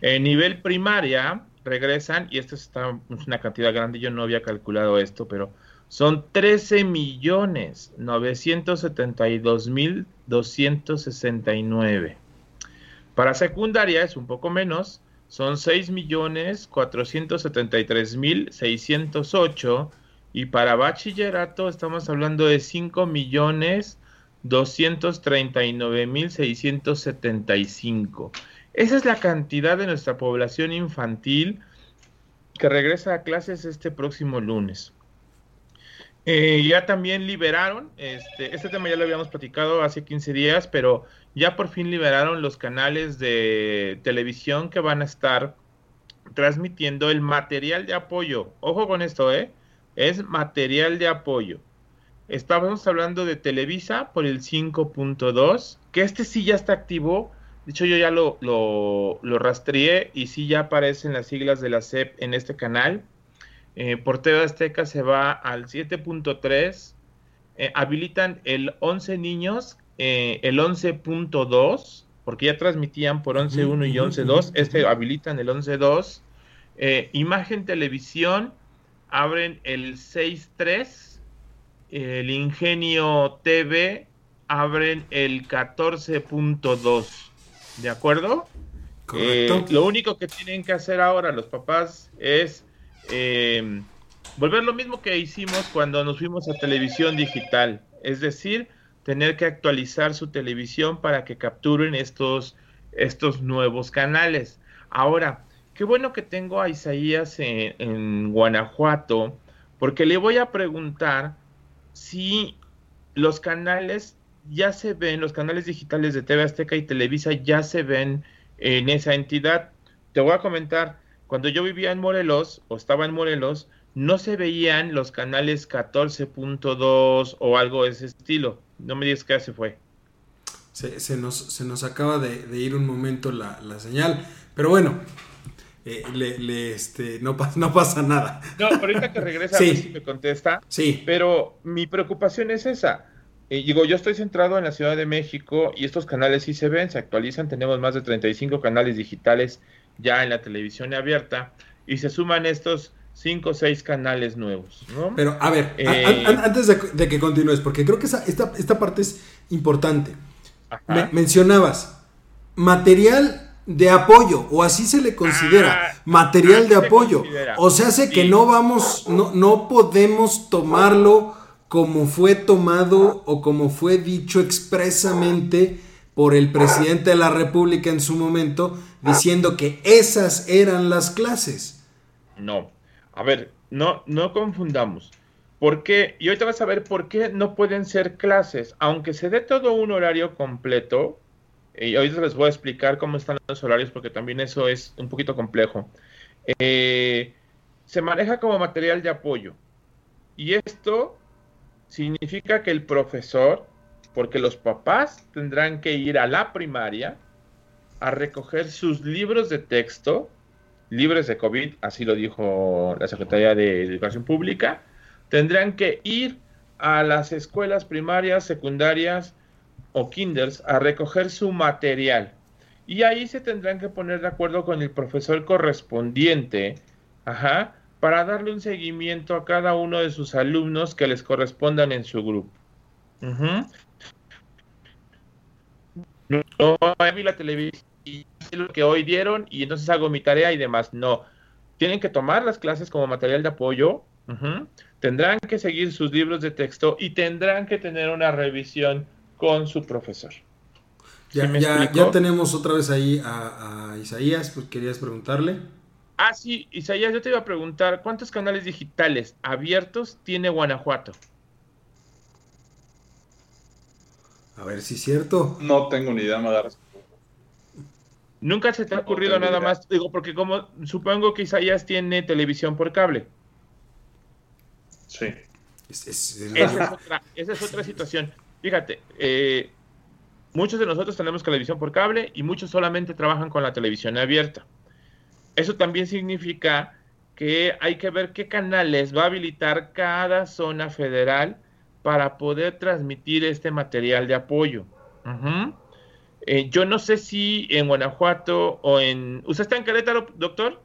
En nivel primaria regresan, y esto está, es una cantidad grande, yo no había calculado esto, pero son 13 millones 972 mil 269. Para secundaria es un poco menos, son 6 millones 473 mil 608 y para bachillerato estamos hablando de 5 millones 239 mil 675. Esa es la cantidad de nuestra población infantil que regresa a clases este próximo lunes. Eh, ya también liberaron, este, este tema ya lo habíamos platicado hace 15 días, pero ya por fin liberaron los canales de televisión que van a estar transmitiendo el material de apoyo. Ojo con esto, ¿eh? Es material de apoyo. Estábamos hablando de Televisa por el 5.2, que este sí ya está activo de hecho, yo ya lo, lo, rastreé y sí ya aparecen las siglas de la SEP en este canal. Eh, por Azteca se va al 7.3. Eh, habilitan el 11 niños, eh, el 11.2, porque ya transmitían por 11.1 y 11.2. Este habilitan el 11.2. Eh, imagen televisión, abren el 6.3. El Ingenio TV abren el 14.2. ¿De acuerdo? Eh, lo único que tienen que hacer ahora los papás es eh, volver lo mismo que hicimos cuando nos fuimos a televisión digital. Es decir, tener que actualizar su televisión para que capturen estos, estos nuevos canales. Ahora, qué bueno que tengo a Isaías en Guanajuato, porque le voy a preguntar si los canales ya se ven, los canales digitales de TV Azteca y Televisa ya se ven en esa entidad. Te voy a comentar, cuando yo vivía en Morelos o estaba en Morelos, no se veían los canales 14.2 o algo de ese estilo. No me digas qué se fue. Se, nos, se nos acaba de, ir un momento la, señal, pero bueno, eh, le, este, no, no pasa nada. No, ahorita que regresa a ver si me contesta. Sí. Pero mi preocupación es esa digo, yo estoy centrado en la Ciudad de México y estos canales sí se ven, se actualizan, tenemos más de 35 canales digitales ya en la televisión abierta y se suman estos 5 o 6 canales nuevos. ¿no? Pero a ver, eh, antes de, que continúes, porque creo que esta, esta parte es importante. mencionabas material de apoyo, o así se le considera, ah, material de apoyo. O sea, hace que no vamos, no, no podemos tomarlo como fue tomado o como fue dicho expresamente por el presidente de la República en su momento, diciendo que esas eran las clases. No, a ver, no, no confundamos. ¿Por qué? Y ahorita vas a ver por qué no pueden ser clases, aunque se dé todo un horario completo. Y ahorita les voy a explicar cómo están los horarios, porque también eso es un poquito complejo. Eh, se maneja como material de apoyo. Y esto significa que el profesor, porque los papás tendrán que ir a la primaria a recoger sus libros de texto, libres de COVID, así lo dijo la Secretaría de Educación Pública, tendrán que ir a las escuelas primarias, secundarias o kinders a recoger su material. Y ahí se tendrán que poner de acuerdo con el profesor correspondiente, ajá, para darle un seguimiento a cada uno de sus alumnos que les correspondan en su grupo. No, vi la televisión y lo que hoy dieron y entonces hago mi tarea y demás. No, tienen que tomar las clases como material de apoyo, tendrán que seguir sus libros de texto y tendrán que tener una revisión con su profesor. Ya, ya, tenemos otra vez ahí a, Isaías, pues querías preguntarle. Ah, sí, Isaías, yo te iba a preguntar, ¿cuántos canales digitales abiertos tiene Guanajuato? A ver si es cierto. No tengo ni idea, Madara. Nunca se te ha ocurrido nada más, digo, porque como supongo que Isaías tiene televisión por cable. Sí. esa, es otra, situación. Fíjate, eh, muchos de nosotros tenemos televisión por cable y muchos solamente trabajan con la televisión abierta. Eso también significa que hay que ver qué canales va a habilitar cada zona federal para poder transmitir este material de apoyo. Eh, yo no sé si en Guanajuato o en... ¿Usted está en Querétaro, doctor?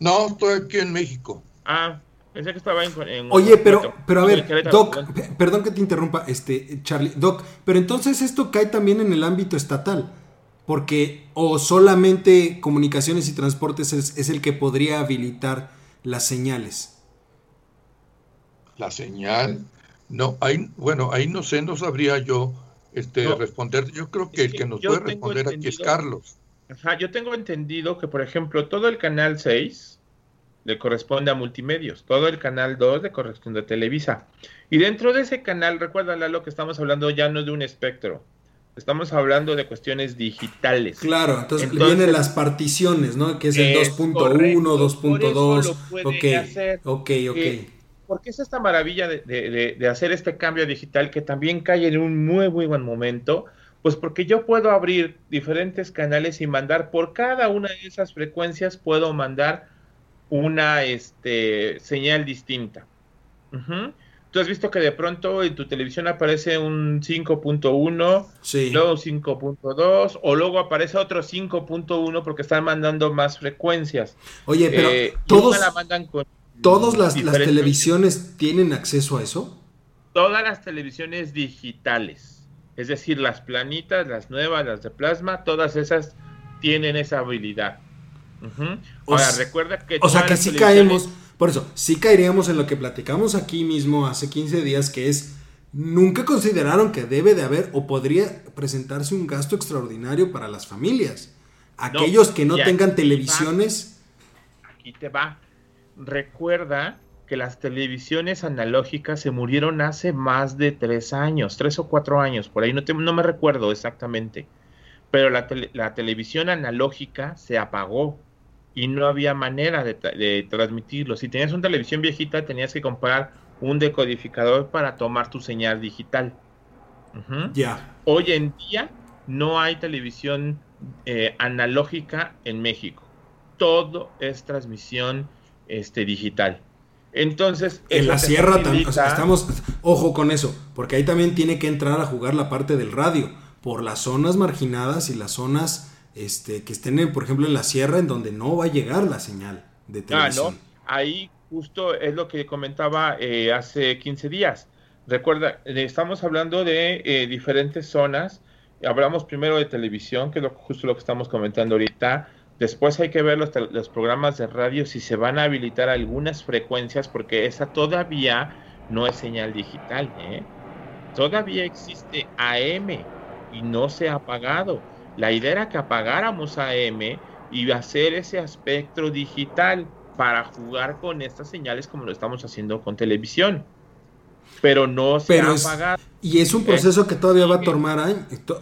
No, estoy aquí en México. Ah, pensé que estaba en... Oye, pero, pero a ver, Doc, perdón que te interrumpa, este, Charlie, Doc, pero entonces esto cae también en el ámbito estatal, porque o solamente comunicaciones y transportes es, es el que podría habilitar las señales. La señal, no, ahí, bueno, ahí no sé, no sabría yo este, responder. Yo creo que el que nos puede responder aquí es Carlos. Ajá, yo tengo entendido que, por ejemplo, todo el canal 6 le corresponde a multimedios, todo el canal 2 le corresponde a Televisa. Y dentro de ese canal, recuerda lo que estamos hablando ya no de un espectro, estamos hablando de cuestiones digitales. Claro, entonces, vienen las particiones, ¿no? Que es el 2.1, 2.2. Ok, ok, ok. Eh, porque es esta maravilla de, hacer este cambio digital que también cae en un muy, muy buen momento? Pues porque yo puedo abrir diferentes canales y mandar por cada una de esas frecuencias, puedo mandar una este, señal distinta. Tú has visto que de pronto en tu televisión aparece un 5.1, sí. luego 5.2, o luego aparece otro 5.1 porque están mandando más frecuencias. Oye, pero eh, todos la mandan con ¿Todas las, televisiones tienen acceso a eso? Todas las televisiones digitales, es decir, las planitas, las nuevas, las de plasma, todas esas tienen esa habilidad. Ahora, recuerda que... O sea que sí caemos, por eso, sí caeríamos en lo que platicamos aquí mismo hace 15 días, que es, nunca consideraron que debe de haber o podría presentarse un gasto extraordinario para las familias. Aquellos que no tengan televisiones... Aquí te va. Recuerda que las televisiones analógicas se murieron hace más de tres años, tres o cuatro años, por ahí no, no me recuerdo exactamente, pero la, televisión analógica se apagó y no había manera de, transmitirlo. Si tenías una televisión viejita, tenías que comprar un decodificador para tomar tu señal digital. Ya. Hoy en día no hay televisión eh, analógica en México. Todo es transmisión este, digital. Entonces, en la sierra también, estamos, ojo con eso, porque ahí también tiene que entrar a jugar la parte del radio, por las zonas marginadas y las zonas este, que estén, por ejemplo, en la sierra, en donde no va a llegar la señal de ah, televisión. Ahí justo es lo que comentaba eh, hace 15 días. Recuerda, eh, estamos hablando de eh, diferentes zonas. Hablamos primero de televisión, que es lo, justo lo que estamos comentando ahorita Después hay que ver los, programas de radio si se van a habilitar algunas frecuencias porque esa todavía no es señal digital. ¿eh? Todavía existe AM y no se ha apagado. La idea era que apagáramos AM y hacer ese aspecto digital para jugar con estas señales como lo estamos haciendo con televisión pero no se ha apagado. Y es un eh, proceso que todavía va a tomar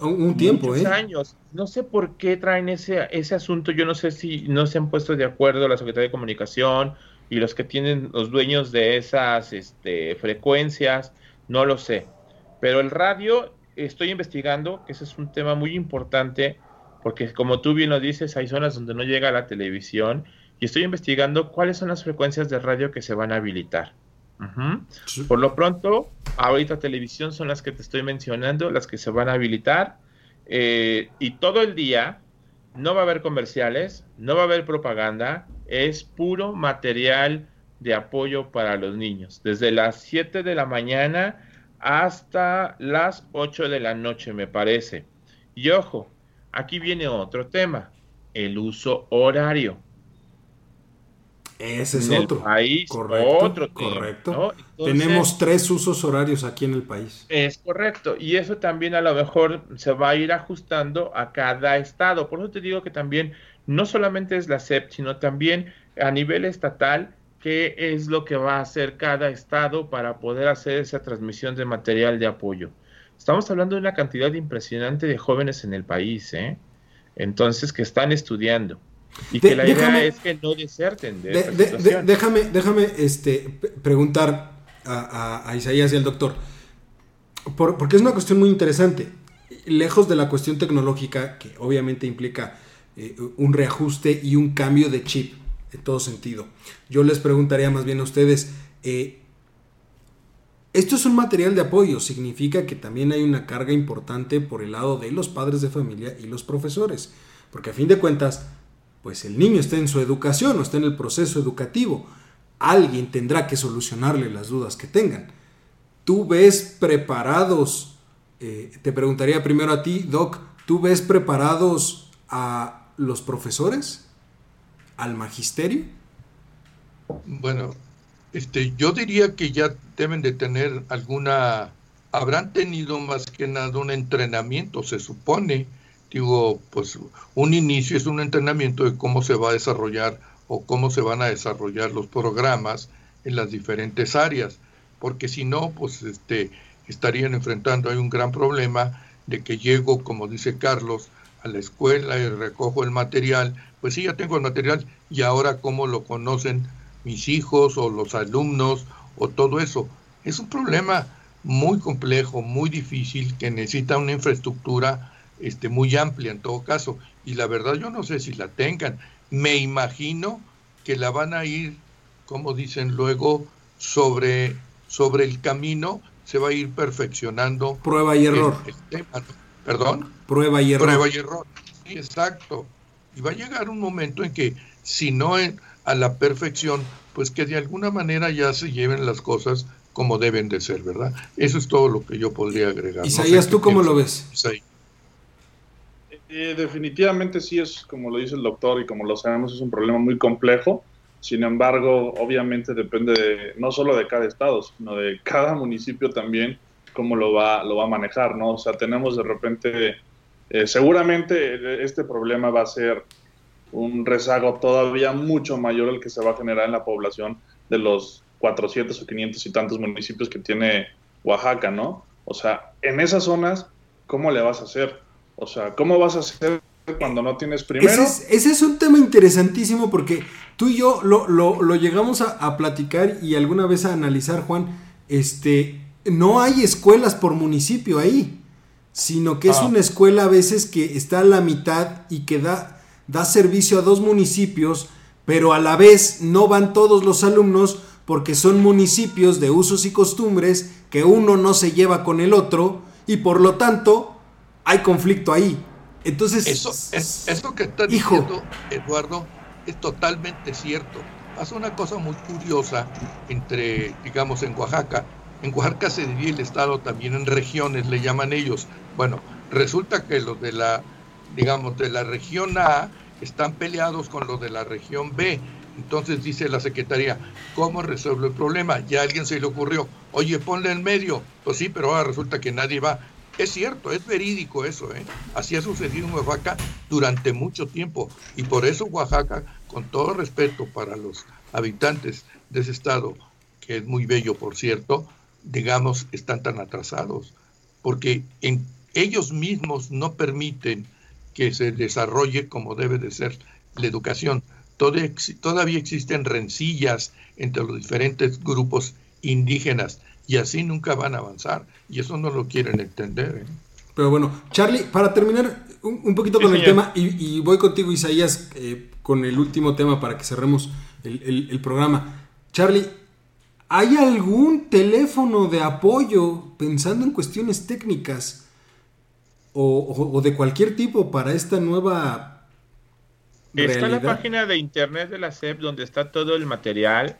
un tiempo, ¿eh? años. No sé por qué traen ese, ese asunto. Yo no sé si no se han puesto de acuerdo la Secretaría de Comunicación y los que tienen los dueños de esas este, frecuencias. No lo sé. Pero el radio, estoy investigando, que ese es un tema muy importante, porque como tú bien lo dices, hay zonas donde no llega la televisión. Y estoy investigando cuáles son las frecuencias de radio que se van a habilitar. Por lo pronto, ahorita televisión son las que te estoy mencionando, las que se van a habilitar. Eh, y todo el día no va a haber comerciales, no va a haber propaganda, es puro material de apoyo para los niños. Desde las 7 de la mañana hasta las 8 de la noche, me parece. Y ojo, aquí viene otro tema, el uso horario. Ese es otro. país, correcto, otro correcto. Tenemos tres usos horarios aquí en el país. Es correcto. Y eso también a lo mejor se va a ir ajustando a cada estado. Por eso te digo que también no solamente es la SEP, sino también a nivel estatal, qué es lo que va a hacer cada estado para poder hacer esa transmisión de material de apoyo. Estamos hablando de una cantidad impresionante de jóvenes en el país, ¿eh? Entonces, que están estudiando. Y que la idea es que no deserten de, déjame, déjame este, preguntar a, Isaías y al doctor, porque es una cuestión muy interesante. Lejos de la cuestión tecnológica, que obviamente implica eh, un reajuste y un cambio de chip en todo sentido. Yo les preguntaría más bien a ustedes, eh, esto es un material de apoyo, significa que también hay una carga importante por el lado de los padres de familia y los profesores, porque a fin de cuentas, pues el niño está en su educación o está en el proceso educativo. Alguien tendrá que solucionarle las dudas que tengan. ¿Tú ves preparados, eh, te preguntaría primero a ti, Doc, ¿tú ves preparados a los profesores? ¿Al magisterio? Bueno, este, yo diría que ya deben de tener alguna, habrán tenido más que nada un entrenamiento, se supone, digo, pues un inicio es un entrenamiento de cómo se va a desarrollar o cómo se van a desarrollar los programas en las diferentes áreas, porque si no, pues este, estarían enfrentando hay un gran problema de que llego, como dice Carlos, a la escuela y recojo el material, pues sí, ya tengo el material y ahora cómo lo conocen mis hijos o los alumnos o todo eso. Es un problema muy complejo, muy difícil, que necesita una infraestructura este, muy amplia en todo caso. Y la verdad yo no sé si la tengan. Me imagino que la van a ir, como dicen luego, sobre, sobre el camino, se va a ir perfeccionando. Prueba y error. ¿Perdón? Prueba y error. Prueba y error. Sí, exacto. Y va a llegar un momento en que, si no a la perfección, pues que de alguna manera ya se lleven las cosas como deben de ser, ¿verdad? Eso es todo lo que yo podría agregar. Isaías, ¿tú cómo lo ves? Eh, definitivamente sí es, como lo dice el doctor y como lo sabemos, es un problema muy complejo. Sin embargo, obviamente depende de, no solo de cada estado, sino de cada municipio también cómo lo va, lo va a manejar, ¿no? O sea, tenemos de repente, eh, seguramente este problema va a ser un rezago todavía mucho mayor al que se va a generar en la población de los 400 o 500 y tantos municipios que tiene Oaxaca, ¿no? O sea, en esas zonas, ¿cómo le vas a hacer? O sea, ¿cómo vas a hacer cuando no tienes primero? Ese es, un tema interesantísimo porque tú y yo lo, llegamos a, platicar y alguna vez a analizar, Juan. Este, no hay escuelas por municipio ahí, sino que es ah. una escuela a veces que está a la mitad y que da, da servicio a dos municipios, pero a la vez no van todos los alumnos porque son municipios de usos y costumbres que uno no se lleva con el otro y por lo tanto hay conflicto ahí. Entonces, eso, es, eso que está diciendo Eduardo es totalmente cierto. Pasa una cosa muy curiosa entre, digamos, en Oaxaca. En Oaxaca se divide el estado también en regiones, le llaman ellos. Bueno, resulta que los de la, digamos, de la región A están peleados con los de la región B. Entonces dice la secretaría, ¿cómo resuelve el problema? Ya alguien se le ocurrió, oye, ponle en medio. Pues sí, pero ahora resulta que nadie va. Es cierto, es verídico eso, ¿eh? Así ha sucedido en Oaxaca durante mucho tiempo. Y por eso Oaxaca, con todo respeto para los habitantes de ese estado, que es muy bello, por cierto, digamos, están tan atrasados. Porque en, ellos mismos no permiten que se desarrolle como debe de ser la educación. Todavía existen rencillas entre los diferentes grupos indígenas y así nunca van a avanzar y eso no lo quieren entender. ¿eh? Pero bueno, Charlie, para terminar un, poquito con el tema y, voy contigo Isaías eh, con el último tema para que cerremos el, programa. Charlie, ¿hay algún teléfono de apoyo pensando en cuestiones técnicas o, de cualquier tipo para esta nueva... Está la página de internet de la SEP donde está todo el material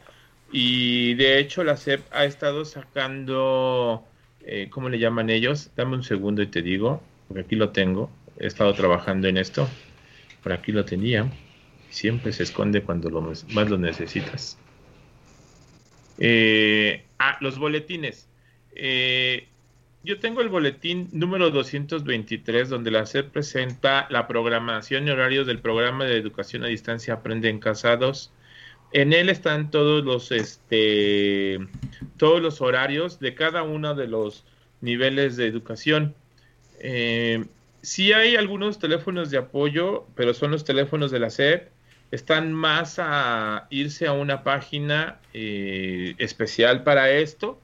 y de hecho la SEP ha estado sacando eh, ¿cómo le llaman ellos? Dame un segundo y te digo, porque aquí lo tengo, he estado trabajando en esto, por aquí lo tenía, siempre se esconde cuando lo, más lo necesitas. Eh, ah, los boletines. Eh, yo tengo el boletín número 223 donde la SED presenta la programación y horarios del programa de educación a distancia Aprenden Casados. En él están todos los, este, todos los horarios de cada uno de los niveles de educación. Eh, sí hay algunos teléfonos de apoyo, pero son los teléfonos de la SED. Están más a irse a una página eh, especial para esto.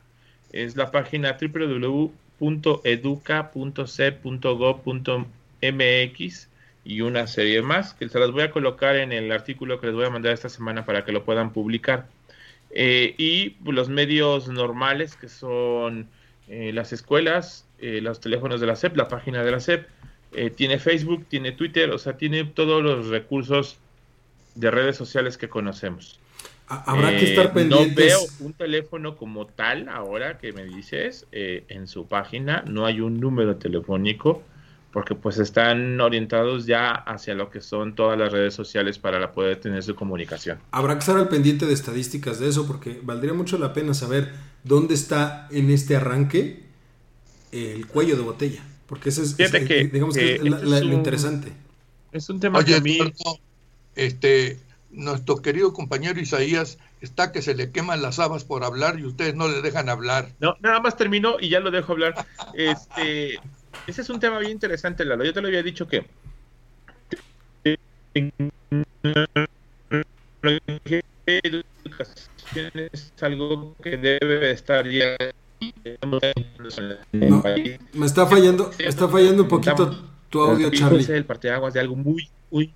Es la página www .educa.c.gov.mx y una serie más que se las voy a colocar en el artículo que les voy a mandar esta semana para que lo puedan publicar. Eh, y los medios normales que son eh, las escuelas, eh, los teléfonos de la SEP, la página de la SEP, tiene Facebook, tiene Twitter, o sea, tiene todos los recursos de redes sociales que conocemos. Habrá que estar pendientes. No veo un teléfono como tal ahora que me dices eh, en su página, no hay un número telefónico porque pues están orientados ya hacia lo que son todas las redes sociales para poder tener su comunicación. Habrá que estar al pendiente de estadísticas de eso porque valdría mucho la pena saber dónde está en este arranque el cuello de botella, porque ese es, digamos que es lo interesante. Es un tema que a mí... este nuestro querido compañero Isaías está que se le queman las habas por hablar y ustedes no le dejan hablar. No, nada más termino y ya lo dejo hablar. Este, ese es un tema bien interesante, Lalo. Yo te lo había dicho que es algo que debe estar ya me está fallando, está fallando un poquito tu audio, Charlie. el parteaguas de algo muy, muy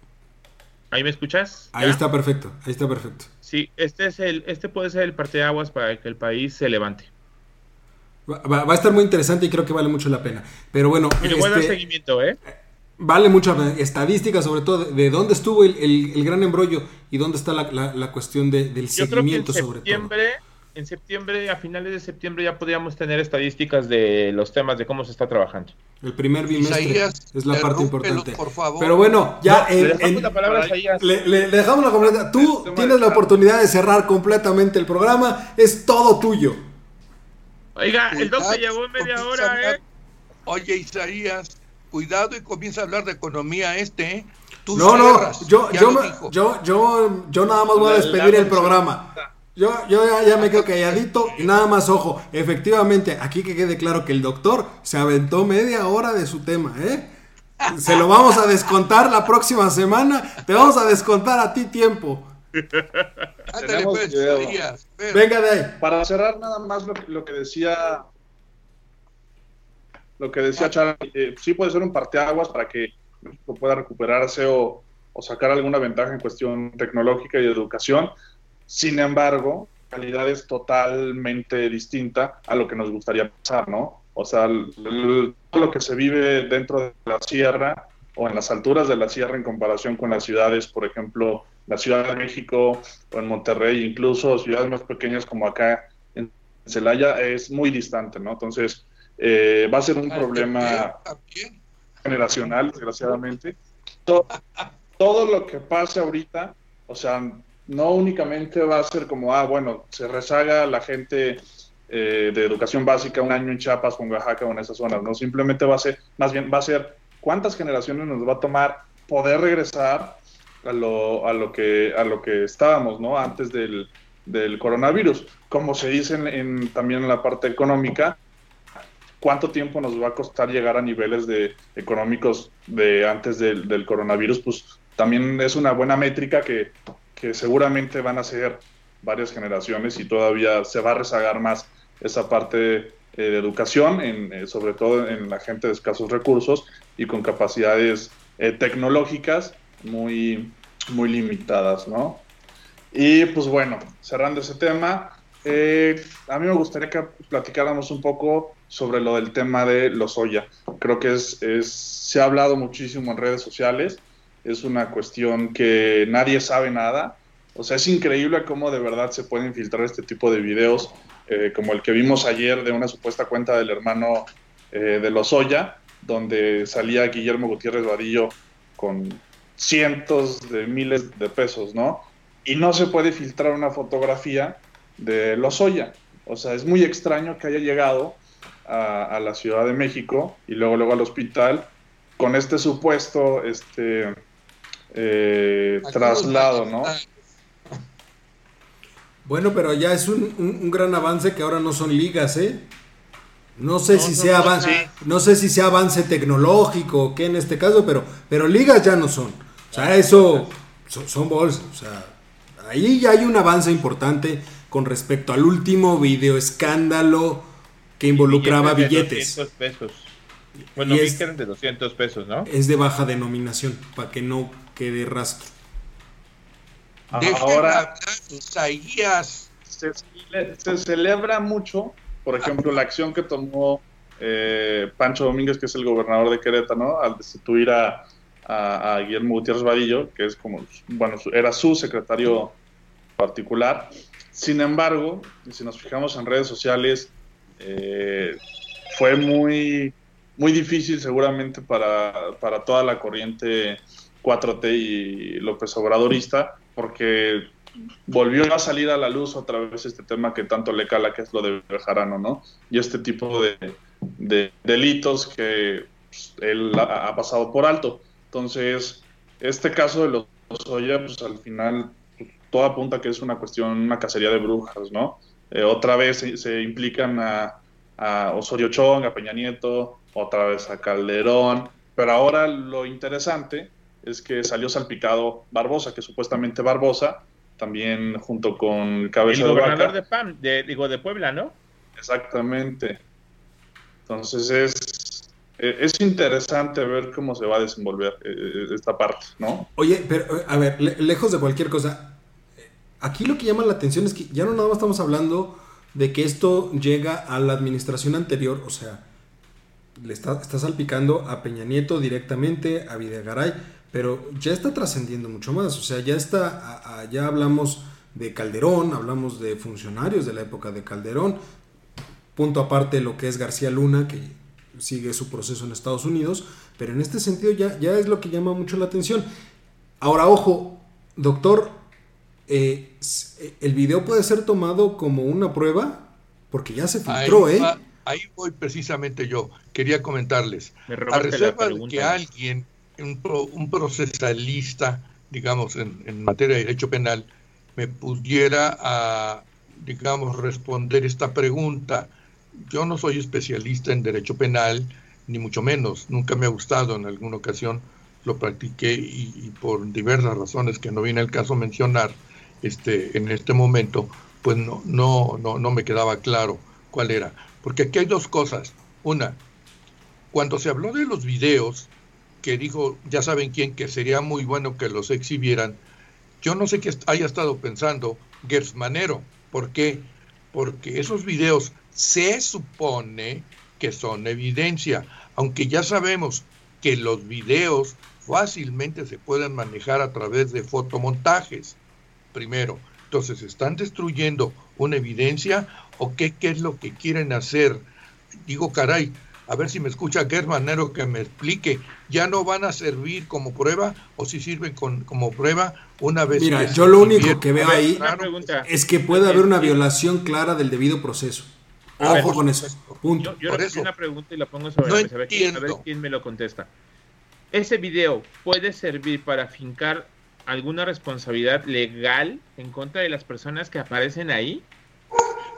¿Ahí me escuchas? Ahí está perfecto, ahí está perfecto. Sí, este, es el, este puede ser el parteaguas para que el país se levante. Va, a estar muy interesante y creo que vale mucho la pena. Pero bueno. Y le voy a dar este, seguimiento, ¿eh? Vale mucha estadística, sobre todo de, dónde estuvo el, gran embrollo y dónde está la, cuestión del seguimiento, sobre todo en septiembre, a finales de septiembre ya podríamos tener estadísticas de los temas de cómo se está trabajando. El primer bimestre es la parte importante. Pero bueno, ya le dejamos la palabra a Le, dejamos la completa. Tú tienes la oportunidad de cerrar completamente el programa. Es todo tuyo. Oiga, el doc se llevó media hora, ¿eh? Oye, Isaías, cuidado y comienza a hablar de economía este, ¿eh? Tú no, no, yo, yo, yo, yo, yo nada más voy a despedir el programa. Yo, yo ya, me quedo calladito y nada más ojo. Efectivamente, aquí que quede claro que el doctor se aventó media hora de su tema, ¿eh? Se lo vamos a descontar la próxima semana. Te vamos a descontar a ti tiempo. Pues, Venga de ahí. Para cerrar nada más lo, que decía lo que decía Charlie, eh, sí puede ser un parteaguas para que México pueda recuperarse o, o sacar alguna ventaja en cuestión tecnológica y educación sin embargo, la calidad es totalmente distinta a lo que nos gustaría pasar, ¿no? O sea, lo que se vive dentro de la sierra o en las alturas de la sierra en comparación con las ciudades, por ejemplo, la Ciudad de México o en Monterrey, incluso ciudades más pequeñas como acá en Celaya, es muy distante, ¿no? Entonces, eh, va a ser un problema generacional, desgraciadamente. Todo, todo lo que pase ahorita, o sea, no únicamente va a ser como, ah, bueno, se rezaga la gente eh, de educación básica un año en Chiapas o en Oaxaca o en esas zonas, no, simplemente va a ser, más bien va a ser cuántas generaciones nos va a tomar poder regresar a lo, a lo, que, a lo que estábamos, ¿no? Antes del, coronavirus. Como se dice en, también en la parte económica, cuánto tiempo nos va a costar llegar a niveles de económicos de antes del, del coronavirus, pues también es una buena métrica que que seguramente van a ser varias generaciones y todavía se va a rezagar más esa parte eh, de educación, en, eh, sobre todo en la gente de escasos recursos y con capacidades eh, tecnológicas muy, muy limitadas, ¿no? Y pues bueno, cerrando ese tema, a mí me gustaría que platicáramos un poco sobre lo del tema de los Oya. Creo que es, se ha hablado muchísimo en redes sociales, es una cuestión que nadie sabe nada. O sea, es increíble cómo de verdad se pueden filtrar este tipo de videos eh, como el que vimos ayer de una supuesta cuenta del hermano eh, de Lozoya, donde salía Guillermo Gutiérrez Vadillo con cientos de miles de pesos, ¿no? Y no se puede filtrar una fotografía de Lozoya. O sea, es muy extraño que haya llegado a, la Ciudad de México y luego, luego al hospital con este supuesto este, eh, traslado, ¿no? Bueno, pero ya es un, gran avance que ahora no son ligas, ¿eh? No sé si sea avance, no sé si sea avance tecnológico o qué en este caso, pero, pero ligas ya no son. O sea, eso son, bolsas. O sea, ahí ya hay un avance importante con respecto al último video escándalo que involucraba billetes. De pesos. Bueno, es, de 200 pesos, ¿no? Es de baja denominación, para que no quede rastro. Ahora, se, se, celebra mucho, por ejemplo, la acción que tomó eh, Pancho Domínguez, que es el gobernador de Querétaro, al destituir a, a, Guillermo Gutiérrez Vadillo, que es como, bueno, era su secretario particular. Sin embargo, si nos fijamos en redes sociales, eh, fue muy, muy difícil seguramente para, para toda la corriente 4T y López Obradorista, porque volvió a salir a la luz otra vez este tema que tanto le cala, que es lo de Bejarano, ¿no? Y este tipo de, delitos que pues, él ha, pasado por alto. Entonces, este caso de los Oya, pues al final pues, todo apunta que es una cuestión, una cacería de brujas, ¿no? Eh, otra vez se, implican a, Osorio Chong, a Peña Nieto, otra vez a Calderón, pero ahora lo interesante es que salió salpicado Barbosa, que supuestamente Barbosa, también junto con Cabeza El gobernador de, PAM, de, digo, de Puebla, ¿no? Exactamente. Entonces es, es interesante ver cómo se va a desenvolver eh, esta parte, ¿no? Oye, pero a ver, lejos de cualquier cosa, Aquí lo que llama la atención es que ya no nada más estamos hablando de que esto llega a la administración anterior, o sea, le está, está salpicando a Peña Nieto directamente, a Videgaray, pero ya está trascendiendo mucho más, o sea, ya está, ya hablamos de Calderón, hablamos de funcionarios de la época de Calderón, punto aparte lo que es García Luna, que sigue su proceso en Estados Unidos, pero en este sentido ya, ya es lo que llama mucho la atención. Ahora, ojo, doctor, eh, el video puede ser tomado como una prueba, porque ya se filtró, ahí, ¿eh? ahí voy precisamente yo. Quería comentarles. A reserva de que alguien, un, procesalista, digamos, en, materia de derecho penal, me pudiera a, digamos, responder esta pregunta. Yo no soy especialista en derecho penal, ni mucho menos. Nunca me ha gustado en alguna ocasión, lo practiqué y, y por diversas razones que no viene el caso mencionar este, en este momento, pues no, no, no, no me quedaba claro cuál era. Porque aquí hay dos cosas. Una, cuando se habló de los videos, que dijo, ya saben quién, que sería muy bueno que los exhibieran, yo no sé qué haya estado pensando Gersmanero. ¿Por qué? Porque esos videos se supone que son evidencia, aunque ya sabemos que los videos fácilmente se pueden manejar a través de fotomontajes primero. Entonces, ¿están destruyendo una evidencia o qué, qué es lo que quieren hacer? Digo, caray, a ver si me escucha Germanero que me explique, ¿ya no van a servir como prueba o si sirven con, como prueba una vez Mira, yo lo único que veo ahí es que puede haber una violación clara del debido proceso. Ojo con eso. Punto. Yo, yo una pregunta y la pongo sobre la mesa. A ver, a ver quién me lo contesta. ¿Ese video puede servir para fincar alguna responsabilidad legal en contra de las personas que aparecen ahí?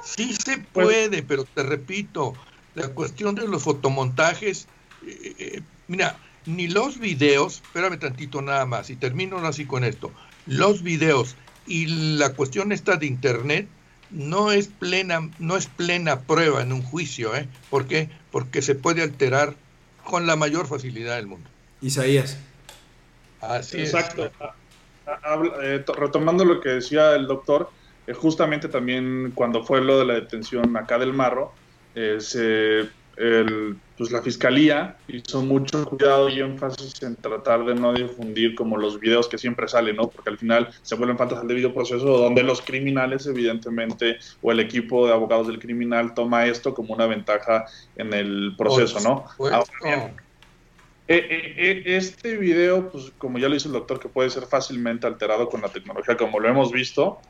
Sí se pues puede, pero te repito, la cuestión de los fotomontajes, eh, eh, mira, ni los videos, espérame tantito nada más, y termino así con esto, los videos y la cuestión esta de internet no es plena, no es plena prueba en un juicio, ¿eh? ¿Por qué? Porque se puede alterar con la mayor facilidad del mundo. Isaías. Así Exacto. Eh, retomando lo que decía el doctor, eh, justamente también cuando fue lo de la detención acá del Marro, eh, se el, pues la fiscalía hizo mucho cuidado y énfasis en tratar de no difundir como los videos que siempre salen, ¿no? Porque al final se vuelven faltas al debido proceso donde los criminales, evidentemente, o el equipo de abogados del criminal toma esto como una ventaja en el proceso, ¿no? Pues, Ahora, eh, eh, eh, este video, pues como ya lo hizo el doctor, que puede ser fácilmente alterado con la tecnología, como lo hemos visto,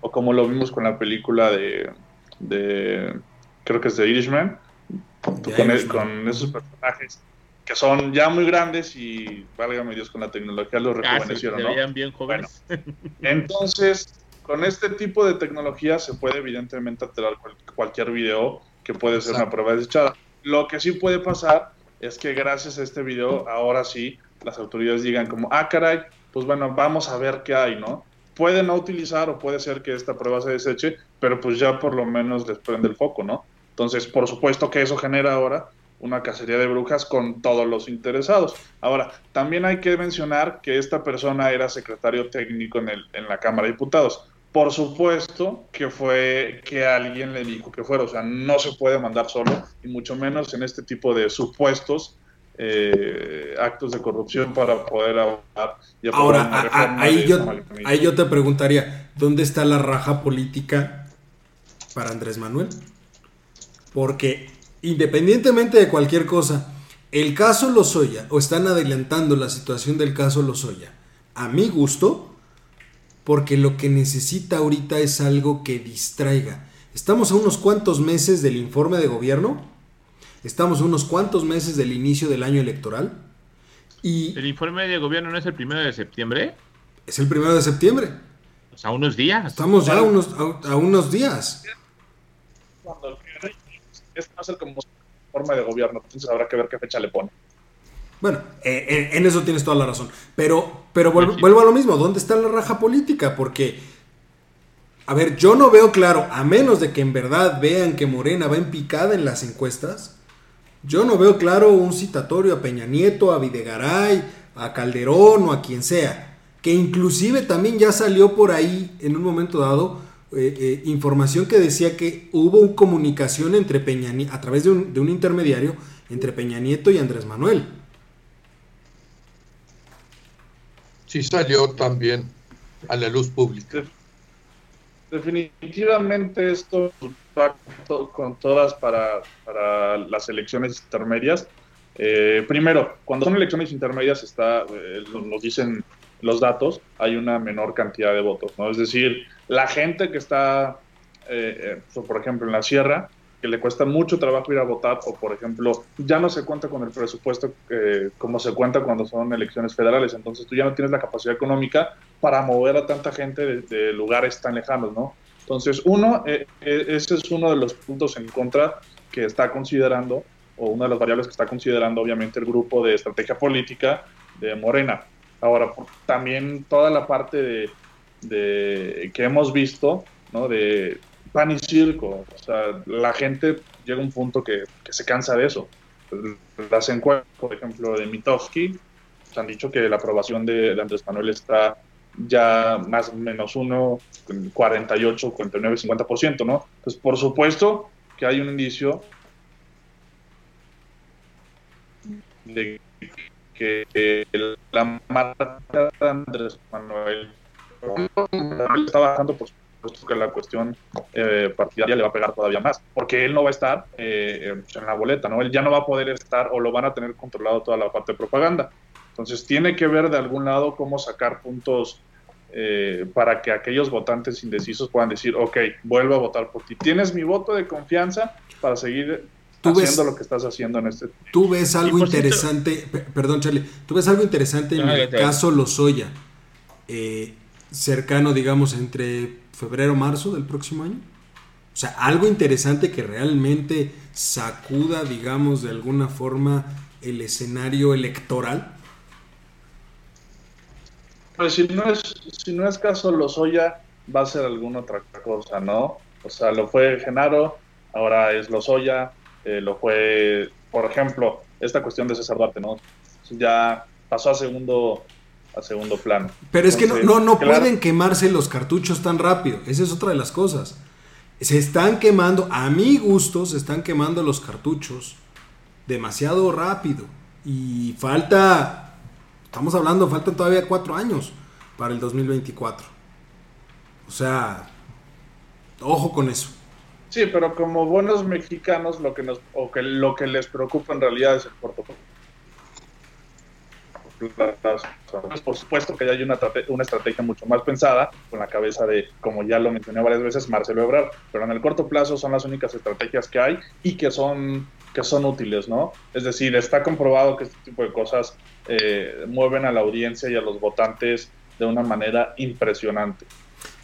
o como lo vimos con la película de, de creo que es de Irishman, e, con, esos personajes que son ya muy grandes y, válgame Dios, con la tecnología los ah, rejuvenecieron, ¿no? bien jóvenes. entonces, con este tipo de tecnología se puede evidentemente alterar cualquier video que puede ser una prueba desechada. Lo que sí puede pasar es que gracias a este video, ahora sí, las autoridades digan como, ah, caray, pues bueno, vamos a ver qué hay, ¿no? Puede no utilizar o puede ser que esta prueba se deseche, pero pues ya por lo menos les prende el foco, ¿no? Entonces, por supuesto que eso genera ahora una cacería de brujas con todos los interesados. Ahora, también hay que mencionar que esta persona era secretario técnico en, el, en la Cámara de Diputados. Por supuesto que fue que alguien le dijo que fuera, o sea, no se puede mandar solo, y mucho menos en este tipo de supuestos eh, actos de corrupción para poder abogar y Ahora, ahí, yo, ahí yo te preguntaría, ¿dónde está la raja política para Andrés Manuel? Porque independientemente de cualquier cosa, el caso Lozoya, o están adelantando la situación del caso Lozoya, a mi gusto, porque lo que necesita ahorita es algo que distraiga. Estamos a unos cuantos meses del informe de gobierno, estamos a unos cuantos meses del inicio del año electoral. Y ¿El informe de gobierno no es el primero de septiembre? Es el primero de septiembre. a unos días. Estamos ya a unos, a, unos días. es va a ser como forma de gobierno, entonces habrá que ver qué fecha le pone. Bueno, eh, eh, en eso tienes toda la razón. Pero, pero vuelvo, a lo mismo, ¿dónde está la raja política? Porque, a ver, yo no veo claro, a menos de que en verdad vean que Morena va en picada en las encuestas, yo no veo claro un citatorio a Peña Nieto, a Videgaray, a Calderón o a quien sea. Que inclusive también ya salió por ahí en un momento dado eh, información que decía que hubo una comunicación entre Peña a través de un, de un intermediario entre Peña Nieto y Andrés Manuel. sí salió también a la luz pública. Definitivamente esto va con todas para, las elecciones intermedias. Eh, primero, cuando son elecciones intermedias, está, eh, nos dicen los datos, hay una menor cantidad de votos, ¿no? Es decir, la gente que está, eh, por ejemplo, en la sierra, que le cuesta mucho trabajo ir a votar o, por ejemplo, ya no se cuenta con el presupuesto eh, como se cuenta cuando son elecciones federales. Entonces tú ya no tienes la capacidad económica para mover a tanta gente de, lugares tan lejanos, ¿no? Entonces, uno, eh, eh, ese es uno de los puntos en contra que está considerando, o una de las variables que está considerando, obviamente, el grupo de estrategia política de Morena. Ahora, también toda la parte de, de que hemos visto, ¿no? De, pan y circo. O sea, la gente llega a un punto que, se cansa de eso. Las encuestas, por ejemplo, de Mitofsky, pues, han dicho que la aprobación de, Andrés Manuel está ya más o menos uno, 48, 49, 50%, ¿no? Pues por supuesto que hay un indicio de que la marca de Andrés Manuel está bajando, pues que la cuestión eh, partidaria le va a pegar todavía más, porque él no va a estar eh, en la boleta, ¿no? Él ya no va a poder estar o lo van a tener controlado toda la parte de propaganda. Entonces tiene que ver de algún lado cómo sacar puntos eh, para que aquellos votantes indecisos puedan decir, ok, vuelvo a votar por ti. Tienes mi voto de confianza para seguir haciendo lo que estás haciendo en este. Tú ves algo interesante, perdón Charlie, tú ves algo interesante en el caso Lozoya, cercano, digamos, entre febrero, marzo del próximo año. O sea, algo interesante que realmente sacuda, digamos, de alguna forma el escenario electoral. Pues si no es, si no es caso Lozoya, va a ser alguna otra cosa, ¿no? O sea, lo fue Genaro, ahora es Lozoya, eh, lo fue, por ejemplo, esta cuestión de César Duarte, ¿no? Ya pasó a segundo a segundo plano. Pero es que no, no, no pueden quemarse los cartuchos tan rápido. Esa es otra de las cosas. se están quemando, a mi gusto, se están quemando los cartuchos demasiado rápido. Y falta, estamos hablando, faltan todavía cuatro años para el 2024. O sea, ojo con eso. Sí, pero como buenos mexicanos, lo que nos, o que lo que les preocupa en realidad es el corto por supuesto que ya hay una, una estrategia mucho más pensada con la cabeza de, como ya lo mencioné varias veces, Marcelo Ebrard, pero en el corto plazo son las únicas estrategias que hay y que son, que son útiles, ¿no? Es decir, está comprobado que este tipo de cosas eh, mueven a la audiencia y a los votantes de una manera impresionante.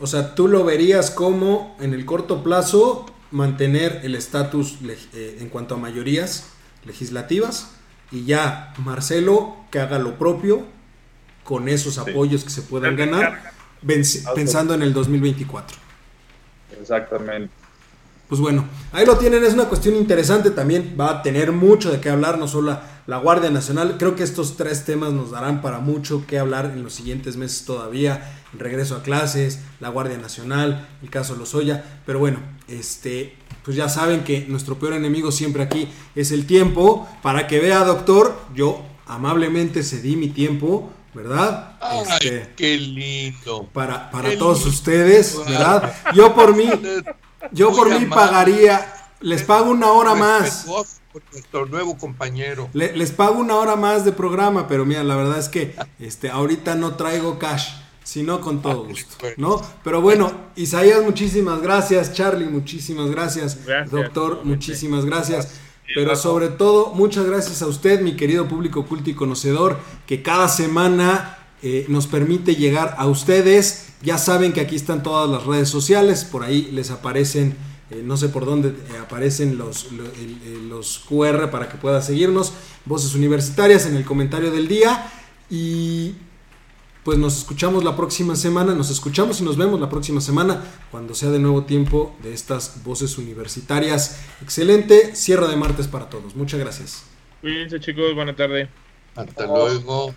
O sea, tú lo verías como en el corto plazo mantener el estatus eh, en cuanto a mayorías legislativas y ya Marcelo que haga lo propio con esos apoyos que se puedan ganar pensando en el 2024. Exactamente. Pues bueno, ahí lo tienen, es una cuestión interesante también, va a tener mucho de qué hablar, no solo la, Guardia Nacional, creo que estos tres temas nos darán para mucho que hablar en los siguientes meses todavía, el regreso a clases, la Guardia Nacional, el caso Lozoya, pero bueno, este, pues ya saben que nuestro peor enemigo siempre aquí es el tiempo. Para que vea, doctor, yo amablemente cedí mi tiempo, ¿verdad? Ay, este, qué lindo. Para, para todos ustedes, ¿verdad? Yo por mí, yo por mí pagaría, les pago una hora más. nuestro nuevo compañero. les pago una hora más de programa, pero mira, la verdad es que este, ahorita no traigo cash. Si no, con todo gusto, ¿no? Pero bueno, Isaías, muchísimas gracias. Charlie, muchísimas gracias. Doctor, muchísimas gracias. Pero sobre todo, muchas gracias a usted, mi querido público culto y conocedor, que cada semana eh, nos permite llegar a ustedes. Ya saben que aquí están todas las redes sociales, por ahí les aparecen, eh, no sé por dónde eh, aparecen los, los QR para que pueda seguirnos. Voces universitarias en el comentario del día. Y pues nos escuchamos la próxima semana, nos escuchamos y nos vemos la próxima semana cuando sea de nuevo tiempo de estas voces universitarias. Excelente cierre de martes para todos. Muchas gracias. Cuídense chicos, buena tarde. Hasta luego.